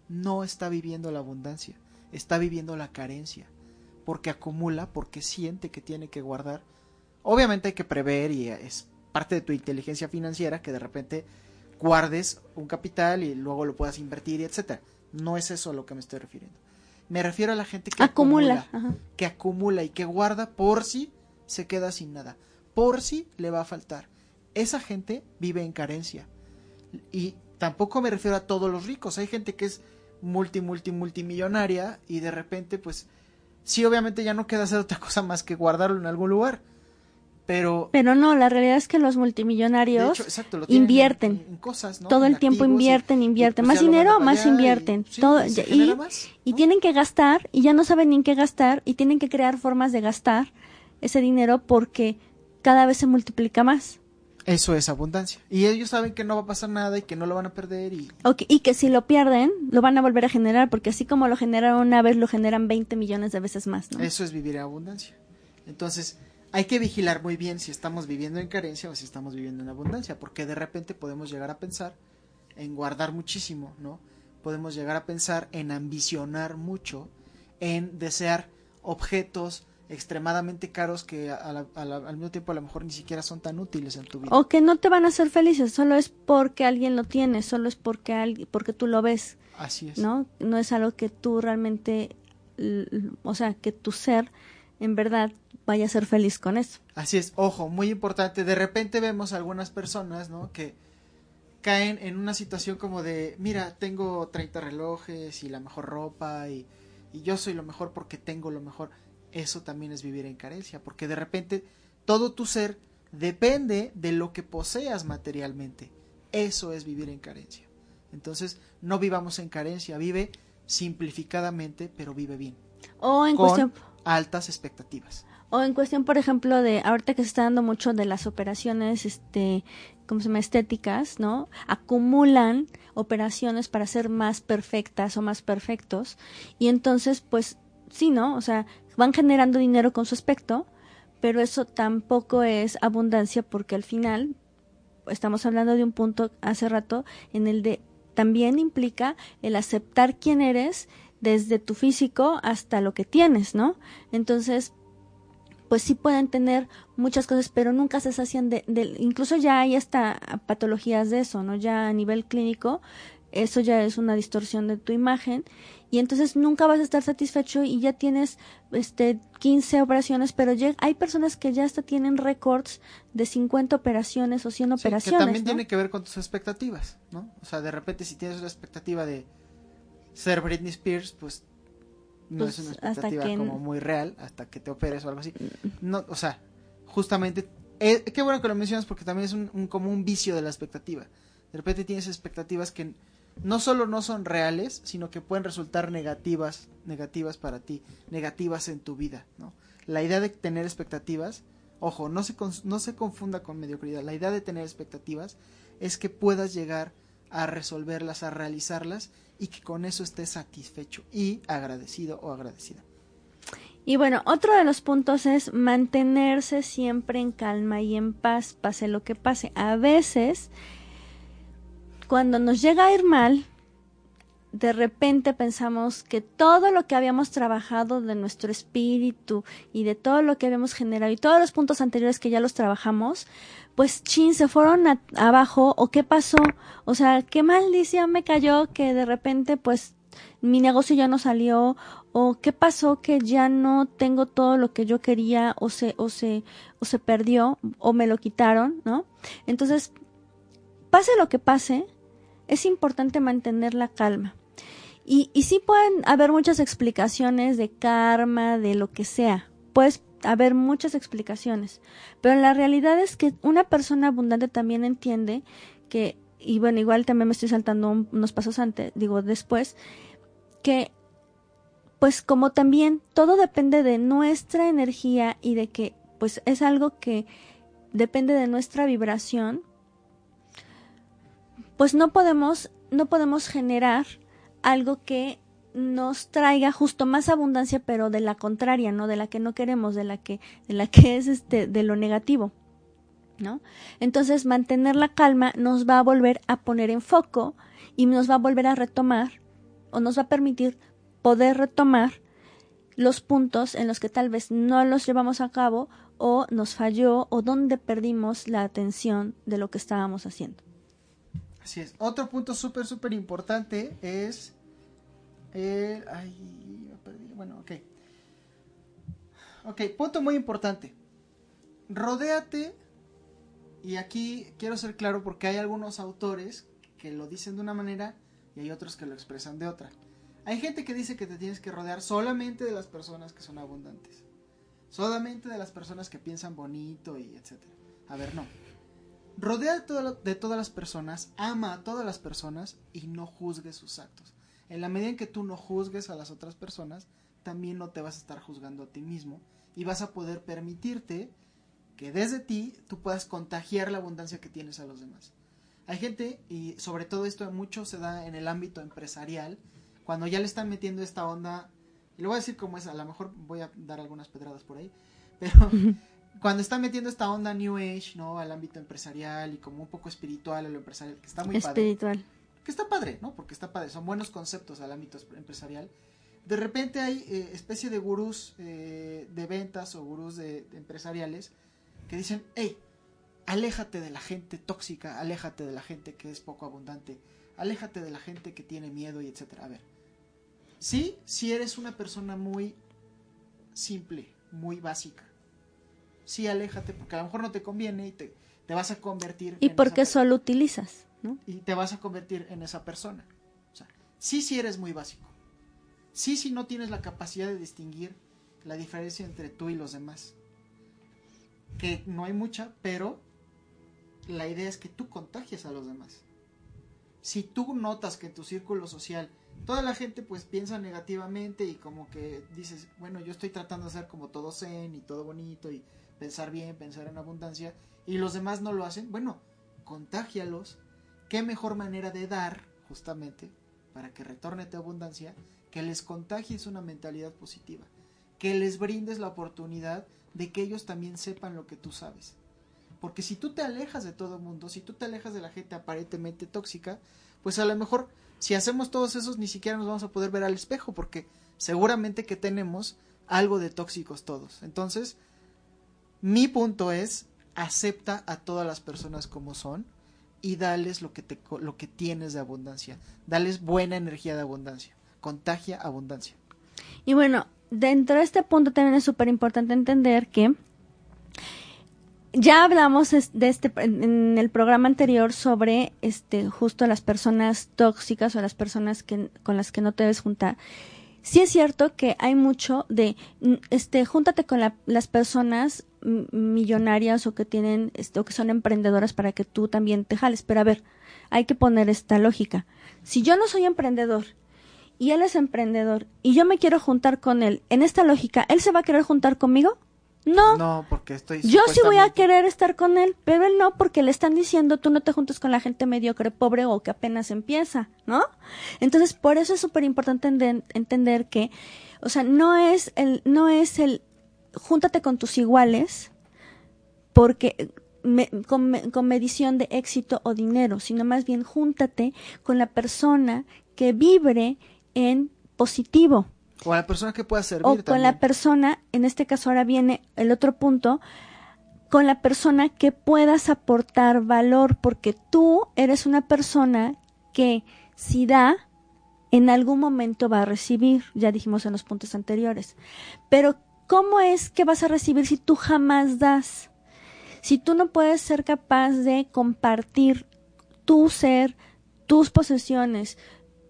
no está viviendo la abundancia, está viviendo la carencia, porque acumula, porque siente que tiene que guardar. Obviamente hay que prever y es parte de tu inteligencia financiera que de repente guardes un capital y luego lo puedas invertir y etcétera. No es eso a lo que me estoy refiriendo. Me refiero a la gente que acumula, que acumula y que guarda por si se queda sin nada, por si le va a faltar. Esa gente vive en carencia. Y tampoco me refiero a todos los ricos. Hay gente que es multi, multi, multimillonaria y de repente, pues, sí, obviamente ya no queda hacer otra cosa más que guardarlo en algún lugar. Pero, pero no, la realidad es que los multimillonarios invierten. cosas, Todo el tiempo invierten, invierten. Pues más dinero, más invierten. Y, todo, y, y tienen que gastar y ya no saben ni en qué gastar y tienen que crear formas de gastar ese dinero porque cada vez se multiplica más. Eso es abundancia. Y ellos saben que no va a pasar nada y que no lo van a perder. Y... y que si lo pierden, lo van a volver a generar, porque así como lo generaron una vez, lo generan 20 millones de veces más. Eso es vivir en abundancia. Entonces, hay que vigilar muy bien si estamos viviendo en carencia o si estamos viviendo en abundancia, porque de repente podemos llegar a pensar en guardar muchísimo, ¿no? Podemos llegar a pensar en ambicionar mucho, en desear objetos, extremadamente caros que al mismo tiempo a lo mejor ni siquiera son tan útiles en tu vida. O que no te van a hacer felices, solo es porque alguien lo tiene, solo es porque, alguien, porque tú lo ves. Así es. ¿No? No es algo que tú realmente, o sea, que tu ser en verdad vaya a ser feliz con eso. Así es, ojo, muy importante, de repente vemos algunas personas, ¿no? Que caen en una situación como de, mira, tengo 30 relojes y la mejor ropa y, y yo soy lo mejor porque tengo lo mejor eso también es vivir en carencia, porque de repente todo tu ser depende de lo que poseas materialmente. Eso es vivir en carencia. Entonces, no vivamos en carencia, vive simplificadamente, pero vive bien. O en con cuestión altas expectativas. O en cuestión, por ejemplo, de ahorita que se está dando mucho de las operaciones, este, como se llama, estéticas, ¿no? Acumulan operaciones para ser más perfectas o más perfectos. Y entonces, pues, sí, ¿no? O sea, van generando dinero con su aspecto, pero eso tampoco es abundancia porque al final estamos hablando de un punto hace rato en el de también implica el aceptar quién eres desde tu físico hasta lo que tienes, ¿no? Entonces, pues sí pueden tener muchas cosas, pero nunca se sacian de, incluso ya hay hasta patologías de eso, ¿no? Ya a nivel clínico, eso ya es una distorsión de tu imagen y entonces nunca vas a estar satisfecho y ya tienes este 15 operaciones, pero ya, hay personas que ya hasta tienen récords de 50 operaciones o 100 operaciones. Que también tiene que ver con tus expectativas, ¿no? O sea, de repente si tienes una expectativa de ser Britney Spears, pues no es una pues, expectativa como muy real hasta que te operes o algo así. Mm. No, o sea, justamente eh, qué bueno que lo mencionas porque también es un, como un vicio de la expectativa. De repente tienes expectativas que no solo no son reales, sino que pueden resultar negativas, negativas para ti, negativas en tu vida, ¿no? La idea de tener expectativas, ojo, no se, no se confunda con mediocridad, la idea de tener expectativas es que puedas llegar a resolverlas, a realizarlas y que con eso estés satisfecho y agradecido o agradecida. Y bueno, otro de los puntos es mantenerse siempre en calma y en paz, pase lo que pase. A veces cuando nos llega a ir mal, de repente pensamos que todo lo que habíamos trabajado de nuestro espíritu y de todo lo que habíamos generado y todos los puntos anteriores que ya los trabajamos, pues chin, se fueron abajo o qué pasó, o sea, qué maldición me cayó que de repente pues mi negocio ya no salió o qué pasó que ya no tengo todo lo que yo quería o se o se o se perdió o me lo quitaron, ¿no? Entonces, pase lo que pase, es importante mantener la calma. Y, y sí pueden haber muchas explicaciones de karma, de lo que sea. Puedes haber muchas explicaciones. Pero la realidad es que una persona abundante también entiende que, y bueno, igual también me estoy saltando unos pasos antes, digo después, que pues como también todo depende de nuestra energía y de que pues es algo que depende de nuestra vibración, pues no podemos, no podemos generar algo que nos traiga justo más abundancia, pero de la contraria, ¿no? De la que no queremos, de la que, de la que es este, de lo negativo. ¿No? Entonces, mantener la calma nos va a volver a poner en foco y nos va a volver a retomar o nos va a permitir poder retomar los puntos en los que tal vez no los llevamos a cabo o nos falló o donde perdimos la atención de lo que estábamos haciendo. Así es. Otro punto súper, súper importante es el... Ay, perdí. Bueno, ok. Ok, punto muy importante. Rodéate, y aquí quiero ser claro porque hay algunos autores que lo dicen de una manera y hay otros que lo expresan de otra. Hay gente que dice que te tienes que rodear solamente de las personas que son abundantes. Solamente de las personas que piensan bonito y etcétera. A ver, no. Rodea de, todas las personas, ama a todas las personas y no juzgues sus actos. En la medida en que tú no juzgues a las otras personas, también no te vas a estar juzgando a ti mismo y vas a poder permitirte que desde ti tú puedas contagiar la abundancia que tienes a los demás. Hay gente, y sobre todo esto mucho se da en el ámbito empresarial, cuando ya le están metiendo esta onda, y lo voy a decir como es, a lo mejor voy a dar algunas pedradas por ahí, pero *laughs* cuando están metiendo esta onda New Age, ¿no? Al ámbito empresarial y como un poco espiritual a lo empresarial, que está muy espiritual. Que está padre, ¿no? Porque está padre, son buenos conceptos al ámbito empresarial. De repente hay eh, especie de gurús eh, de ventas o gurús de, de empresariales que dicen, hey, aléjate de la gente tóxica, aléjate de la gente que es poco abundante, aléjate de la gente que tiene miedo y etcétera. A ver, sí, si eres una persona muy simple, muy básica, sí, aléjate porque a lo mejor no te conviene y te, te vas a convertir. Y porque solo utilizas, ¿no? Y te vas a convertir en esa persona. O sea, sí, si eres muy básico. Sí, si no tienes la capacidad de distinguir la diferencia entre tú y los demás. Que no hay mucha, pero la idea es que tú contagies a los demás. Si tú notas que en tu círculo social toda la gente pues piensa negativamente y como que dices, bueno, yo estoy tratando de ser como todo zen y todo bonito y pensar bien, pensar en abundancia y los demás no lo hacen, bueno, contágialos. ¿Qué mejor manera de dar justamente para que retorne tu abundancia que les contagies una mentalidad positiva, que les brindes la oportunidad de que ellos también sepan lo que tú sabes? Porque si tú te alejas de todo el mundo, si tú te alejas de la gente aparentemente tóxica, pues a lo mejor si hacemos todos esos ni siquiera nos vamos a poder ver al espejo porque seguramente que tenemos algo de tóxicos todos. Entonces, mi punto es acepta a todas las personas como son y dales lo que te lo que tienes de abundancia. Dales buena energía de abundancia. Contagia abundancia. Y bueno, dentro de este punto también es súper importante entender que ya hablamos de este en el programa anterior sobre este justo las personas tóxicas o las personas que con las que no te debes juntar. Sí es cierto que hay mucho de este júntate con las personas millonarias o que tienen este, o que son emprendedoras para que tú también te jales, pero a ver, hay que poner esta lógica. Si yo no soy emprendedor y él es emprendedor y yo me quiero juntar con él, en esta lógica, ¿él se va a querer juntar conmigo? No. No, porque estoy. Yo sí voy a querer estar con él, pero él no, porque le están diciendo tú no te juntes con la gente mediocre, pobre o que apenas empieza, ¿no? Entonces, por eso es súper importante entender que, o sea, no es el, no es el, júntate con tus iguales, porque con, con medición de éxito o dinero, sino más bien júntate con la persona que vibre en positivo o la persona que pueda servir. O con la persona, en este caso ahora viene el otro punto, con la persona que puedas aportar valor, porque tú eres una persona que si da, en algún momento va a recibir, ya dijimos en los puntos anteriores. Pero ¿cómo es que vas a recibir si tú jamás das? Si tú no puedes ser capaz de compartir tu ser, tus posesiones,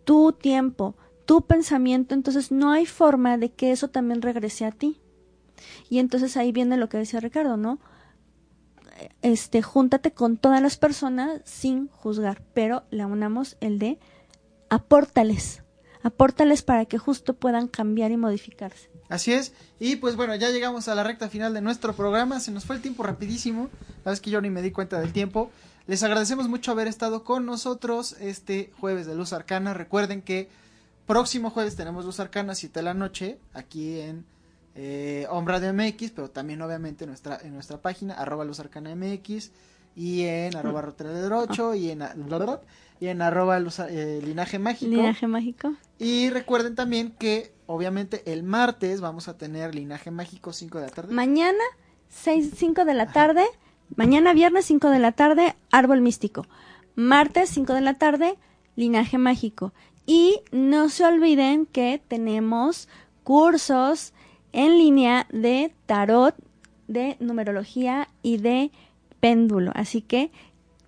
tu tiempo, tu pensamiento, entonces no hay forma de que eso también regrese a ti. Y entonces ahí viene lo que decía Ricardo, ¿no? Este, júntate con todas las personas sin juzgar, pero le unamos el de apórtales, apórtales para que justo puedan cambiar y modificarse. Así es, y pues bueno, ya llegamos a la recta final de nuestro programa, se nos fue el tiempo rapidísimo, la es que yo ni me di cuenta del tiempo. Les agradecemos mucho haber estado con nosotros este jueves de Luz Arcana. Recuerden que próximo jueves tenemos Luz Arcana, 7 de la noche, aquí en eh, Ombra de MX, pero también obviamente en nuestra, en nuestra página, arroba Luz Arcana MX, y en arroba 8, y en, y en arroba eh, Linaje Mágico. Linaje Mágico. Y recuerden también que, obviamente, el martes vamos a tener Linaje Mágico 5 de la tarde. Mañana, 6, 5 de la tarde. Mañana viernes 5 de la tarde, Árbol Místico. Martes 5 de la tarde, Linaje Mágico. Y no se olviden que tenemos cursos en línea de tarot, de numerología y de péndulo. Así que,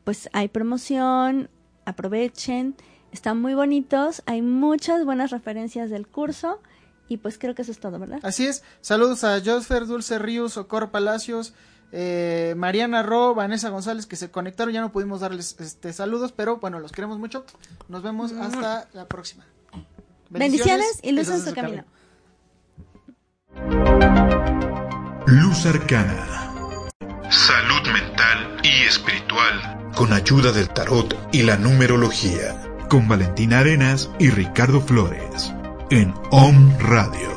pues hay promoción, aprovechen, están muy bonitos, hay muchas buenas referencias del curso. Y pues creo que eso es todo, ¿verdad? Así es. Saludos a Josfer, Dulce Ríos, Socorro Palacios, eh, Mariana Ro, Vanessa González que se conectaron, ya no pudimos darles este saludos, pero bueno, los queremos mucho. Nos vemos hasta la próxima. Bendiciones, y luz en su camino. Luz Arcana. Salud y espiritual. Con ayuda del tarot y la numerología. Con Valentina Arenas y Ricardo Flores. En OM Radio.